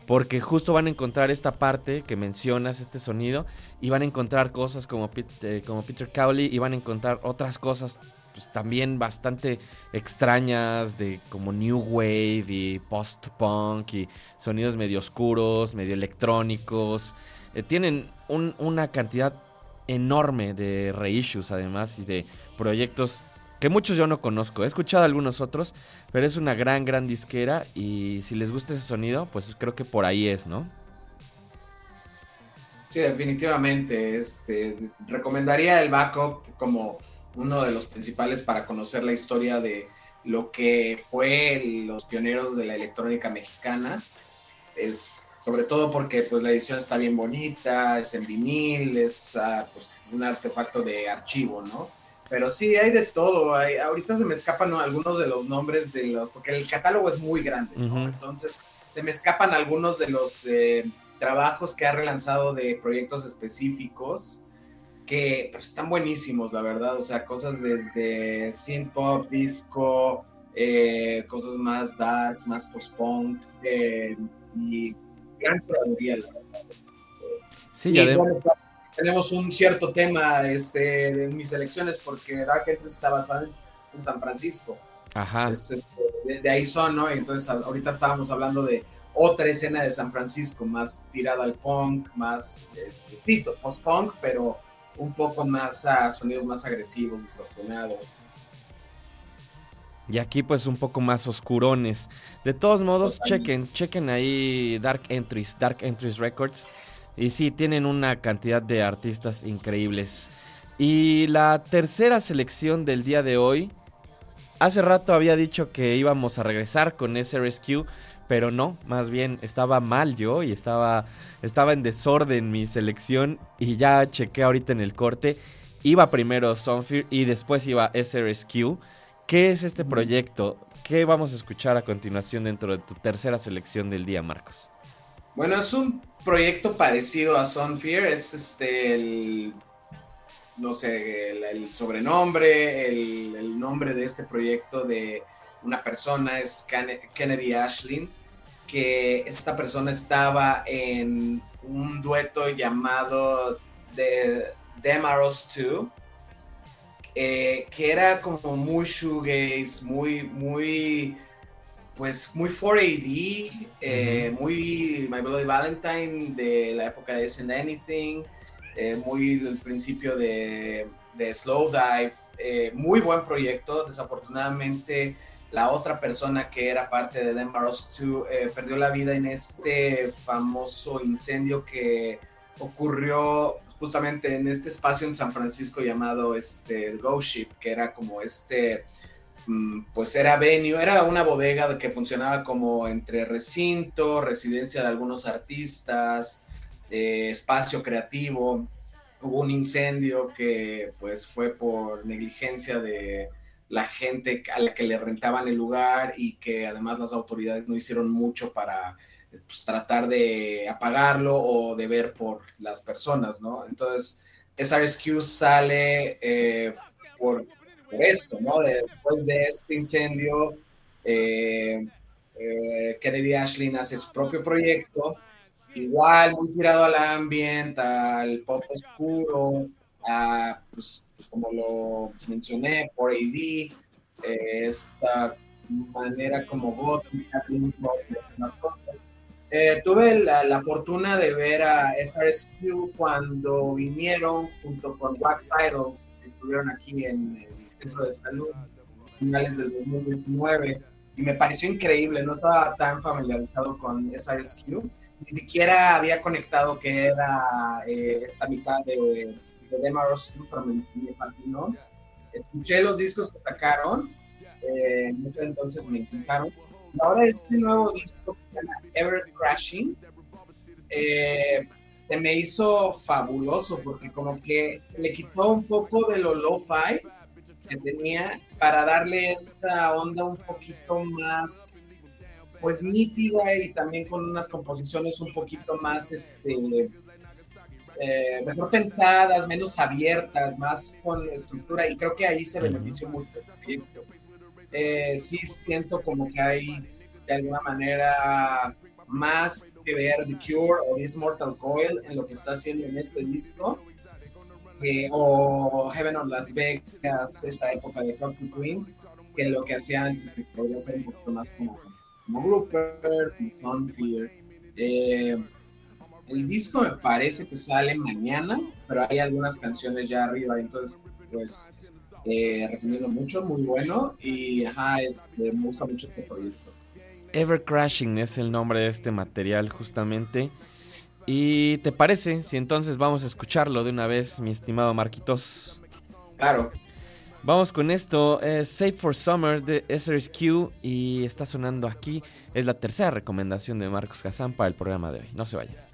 porque justo van a encontrar esta parte que mencionas, este sonido, y van a encontrar cosas como, eh, como Peter Cowley, y van a encontrar otras cosas pues, también bastante extrañas de como New Wave y post-punk y sonidos medio oscuros, medio electrónicos. Eh, tienen una cantidad enorme de reissues además y de proyectos que muchos yo no conozco. He escuchado algunos otros, pero es una gran, gran disquera y si les gusta ese sonido, pues creo que por ahí es, ¿no? Sí, definitivamente. Este, recomendaría el backup como uno de los principales para conocer la historia de lo que fue los pioneros de la electrónica mexicana. Es, sobre todo porque pues, la edición está bien bonita, es en vinil, es ah, pues, un artefacto de archivo, ¿no? Pero sí, hay de todo. Hay, ahorita se me escapan algunos de los nombres de los, porque el catálogo es muy grande, Entonces, se me escapan algunos de los eh, trabajos que ha relanzado de proyectos específicos que pues, están buenísimos, la verdad. O sea, cosas desde synth pop, disco, eh, cosas más darks, más post-punk eh, y gran curaduría, la verdad. Sí, ya tenemos un cierto tema este, de mis elecciones porque Dark Entry está basado en, San Francisco. Ajá. Este, de, ahí son, ¿no? Entonces ahorita estábamos hablando de otra escena de San Francisco, más tirada al punk, más, este, post-punk, pero un poco más a sonidos más agresivos, distorsionados. Y aquí pues un poco más oscurones. De todos modos, chequen, chequen ahí Dark Entries, Dark Entries Records. Y sí, tienen una cantidad de artistas increíbles. Y la tercera selección del día de hoy. Hace rato había dicho que íbamos a regresar con SRSQ, pero no, más bien estaba mal yo y estaba, estaba en desorden mi selección y ya chequé ahorita en el corte. Iba primero Sunfear y después iba SRSQ. ¿Qué es este proyecto? ¿Qué vamos a escuchar a continuación dentro de tu tercera selección del día, Marcos? Bueno, es un proyecto parecido a Sunfear, es este el no sé, el, sobrenombre, el, nombre de este proyecto de una persona es Kennedy Ashley, que esta persona estaba en un dueto llamado The Demaros 2, eh, que era como muy shoegaze, muy, muy pues muy 4AD, eh, muy My Bloody Valentine de la época de Isn't Anything, eh, muy del principio de, de Slow Dive, eh, muy buen proyecto. Desafortunadamente, la otra persona que era parte de Denmark 2 perdió la vida en este famoso incendio que ocurrió justamente en este espacio en San Francisco llamado este, Ghost Ship, que era como este pues era venue, era una bodega que funcionaba como entre recinto, residencia de algunos artistas, eh, espacio creativo. Hubo un incendio que pues fue por negligencia de la gente a la que le rentaban el lugar y que además las autoridades no hicieron mucho para pues, tratar de apagarlo o de ver por las personas, ¿no? Entonces, esa excuse sale eh, por por esto, ¿no? después de este incendio, eh, eh, Kennedy Ashley hace su propio proyecto, igual muy tirado al ambiente, al pop oscuro, a, pues, como lo mencioné, 4AD, eh, esta manera como gótica, más cosas. Eh, tuve la, la, fortuna de ver a SRSQ cuando vinieron junto con Wax Idols, que estuvieron aquí en, centro de salud finales del 2029 y me pareció increíble, no estaba tan familiarizado con SRSQ, ni siquiera había conectado que era eh, esta mitad de, de Demaros, pero me, fascinó. Escuché los discos que sacaron, eh, entonces me encantaron. ahora este nuevo disco que se llama Ever Crashing eh, se me hizo fabuloso porque como que le quitó un poco de lo lo-fi que tenía para darle esta onda un poquito más pues nítida y también con unas composiciones un poquito más este eh, mejor pensadas, menos abiertas, más con estructura y creo que ahí se benefició mucho eh, sí siento como que hay de alguna manera más que ver The Cure o This Mortal Coil en lo que está haciendo en este disco. O Heaven on Las Vegas, esa época de Copy Queens, que lo que hacía antes, que podría ser un poquito más como, como Grouper, como Fear. Eh, el disco me parece que sale mañana, pero hay algunas canciones ya arriba, entonces, pues, eh, recomiendo mucho, muy bueno, y ajá, es, me gusta mucho este proyecto. Ever Crashing es el nombre de este material justamente. ¿Y te parece si entonces vamos a escucharlo de una vez, mi estimado Marquitos? Claro. Vamos con esto, es Safe for Summer de SRSQ y está sonando aquí. Es la tercera recomendación de Marcos Kazan para el programa de hoy. No se vayan.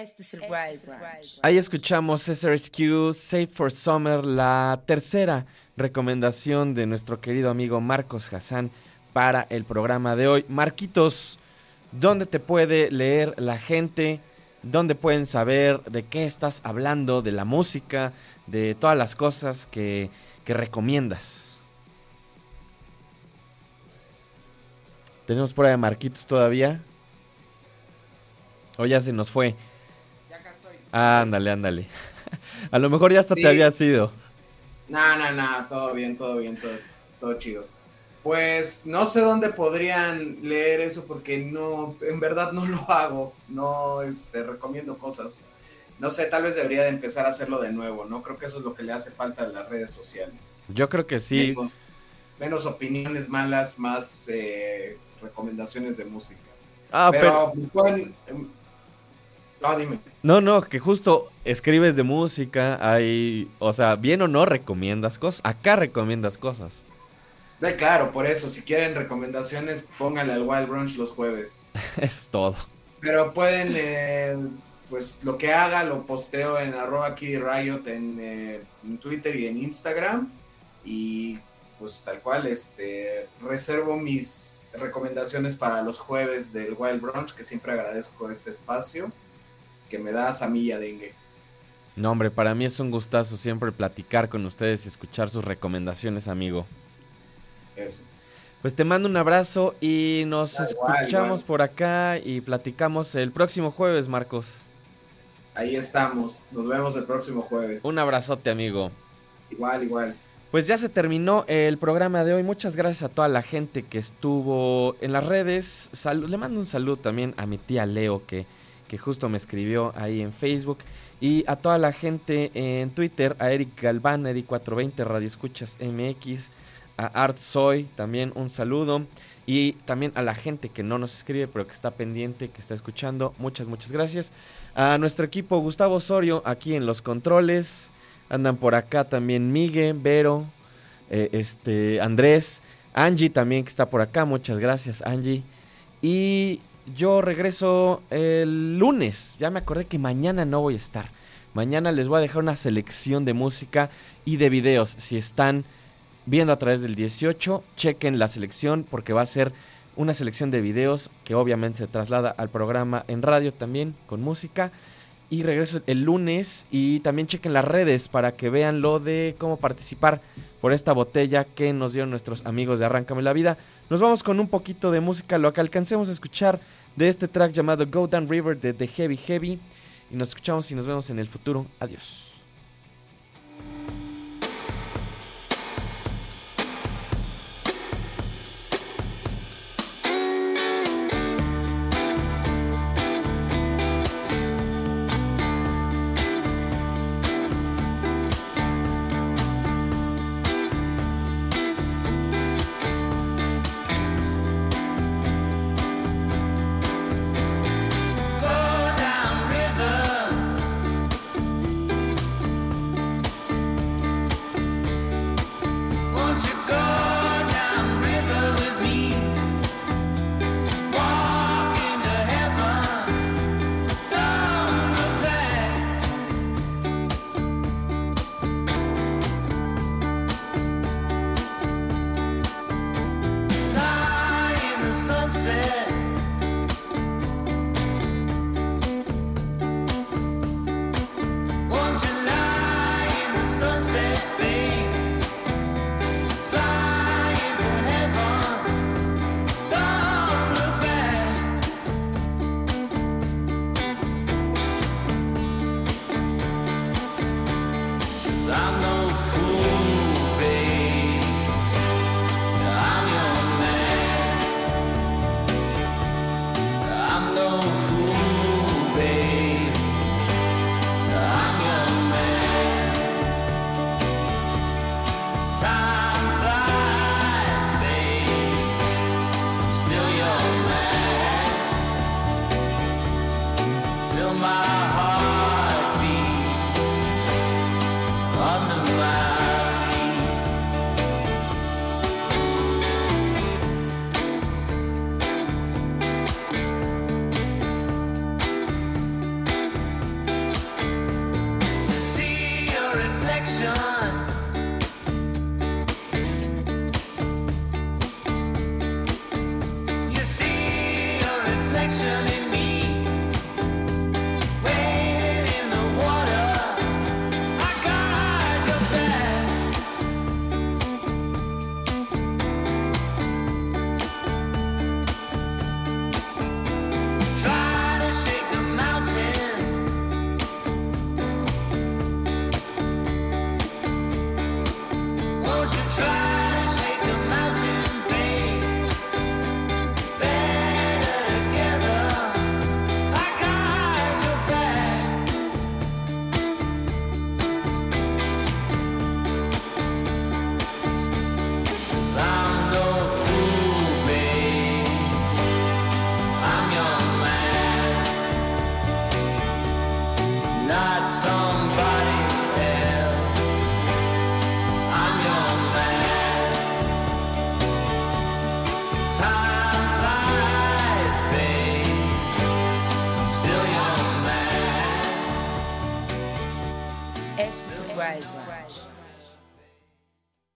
Este es el Wild Branch. Ahí escuchamos SRSQ Safe for Summer, la tercera recomendación de nuestro querido amigo Marcos Hassan para el programa de hoy. Marquitos, ¿dónde te puede leer la gente? ¿Dónde pueden saber de qué estás hablando, de la música, de todas las cosas que, que recomiendas? ¿Tenemos por ahí a Marquitos todavía? O ya se nos fue. Ándale, ándale. <laughs> A lo mejor ya hasta Sí. te había sido. No, no, no, todo bien, todo bien, todo, todo chido. Pues no sé dónde podrían leer eso porque no, en verdad no lo hago, no este, recomiendo cosas. No sé, tal vez debería de empezar a hacerlo de nuevo, ¿no? Creo que eso es lo que le hace falta a las redes sociales. Yo creo que sí. Menos, menos opiniones malas, más eh, recomendaciones de música. Ah, pero, pero, pueden... em, No, dime. No, no, que justo escribes de música, hay, o sea, bien o no recomiendas cosas. Acá recomiendas cosas. Eh, claro, por eso, si quieren recomendaciones, pónganle al Wild Brunch los jueves. <laughs> es todo. Pero pueden, eh, pues lo que haga lo posteo en arroba Kid Riot en, eh, en Twitter y en Instagram. Y pues tal cual, este, reservo mis recomendaciones para los jueves del Wild Brunch, que siempre agradezco este espacio que me da Samilla Dengue. No, hombre, para mí es un gustazo siempre platicar con ustedes y escuchar sus recomendaciones, amigo. Eso. Pues te mando un abrazo y nos escuchamos igual. por acá y platicamos el próximo jueves, Marcos. Ahí estamos. Nos vemos el próximo jueves. Un abrazote, amigo. Igual, igual. Pues ya se terminó el programa de hoy. Muchas gracias a toda la gente que estuvo en las redes. Le mando un saludo también a mi tía Leo que, que justo me escribió ahí en Facebook. Y a toda la gente en Twitter, a Eric Galván, Eric420, Radio Escuchas MX, a Art Soy, también un saludo. Y también a la gente que no nos escribe, pero que está pendiente, que está escuchando. Muchas, muchas gracias. A nuestro equipo Gustavo Osorio, aquí en los controles. Andan por acá también Miguel, Vero, eh, este, Andrés, Angie también que está por acá. Muchas gracias, Angie. Y yo regreso el lunes. Ya me acordé que mañana no voy a estar. Mañana les voy a dejar una selección de música y de videos. Si están viendo a través del 18, chequen la selección porque va a ser una selección de videos que obviamente se traslada al programa en radio también con música. Y regreso el lunes y también chequen las redes para que vean lo de cómo participar por esta botella que nos dieron nuestros amigos de Arráncame la Vida. Nos vamos con un poquito de música, lo que alcancemos a escuchar de este track llamado Go Down River de The Heavy Heavy. Y nos escuchamos y nos vemos en el futuro. Adiós. Sunset.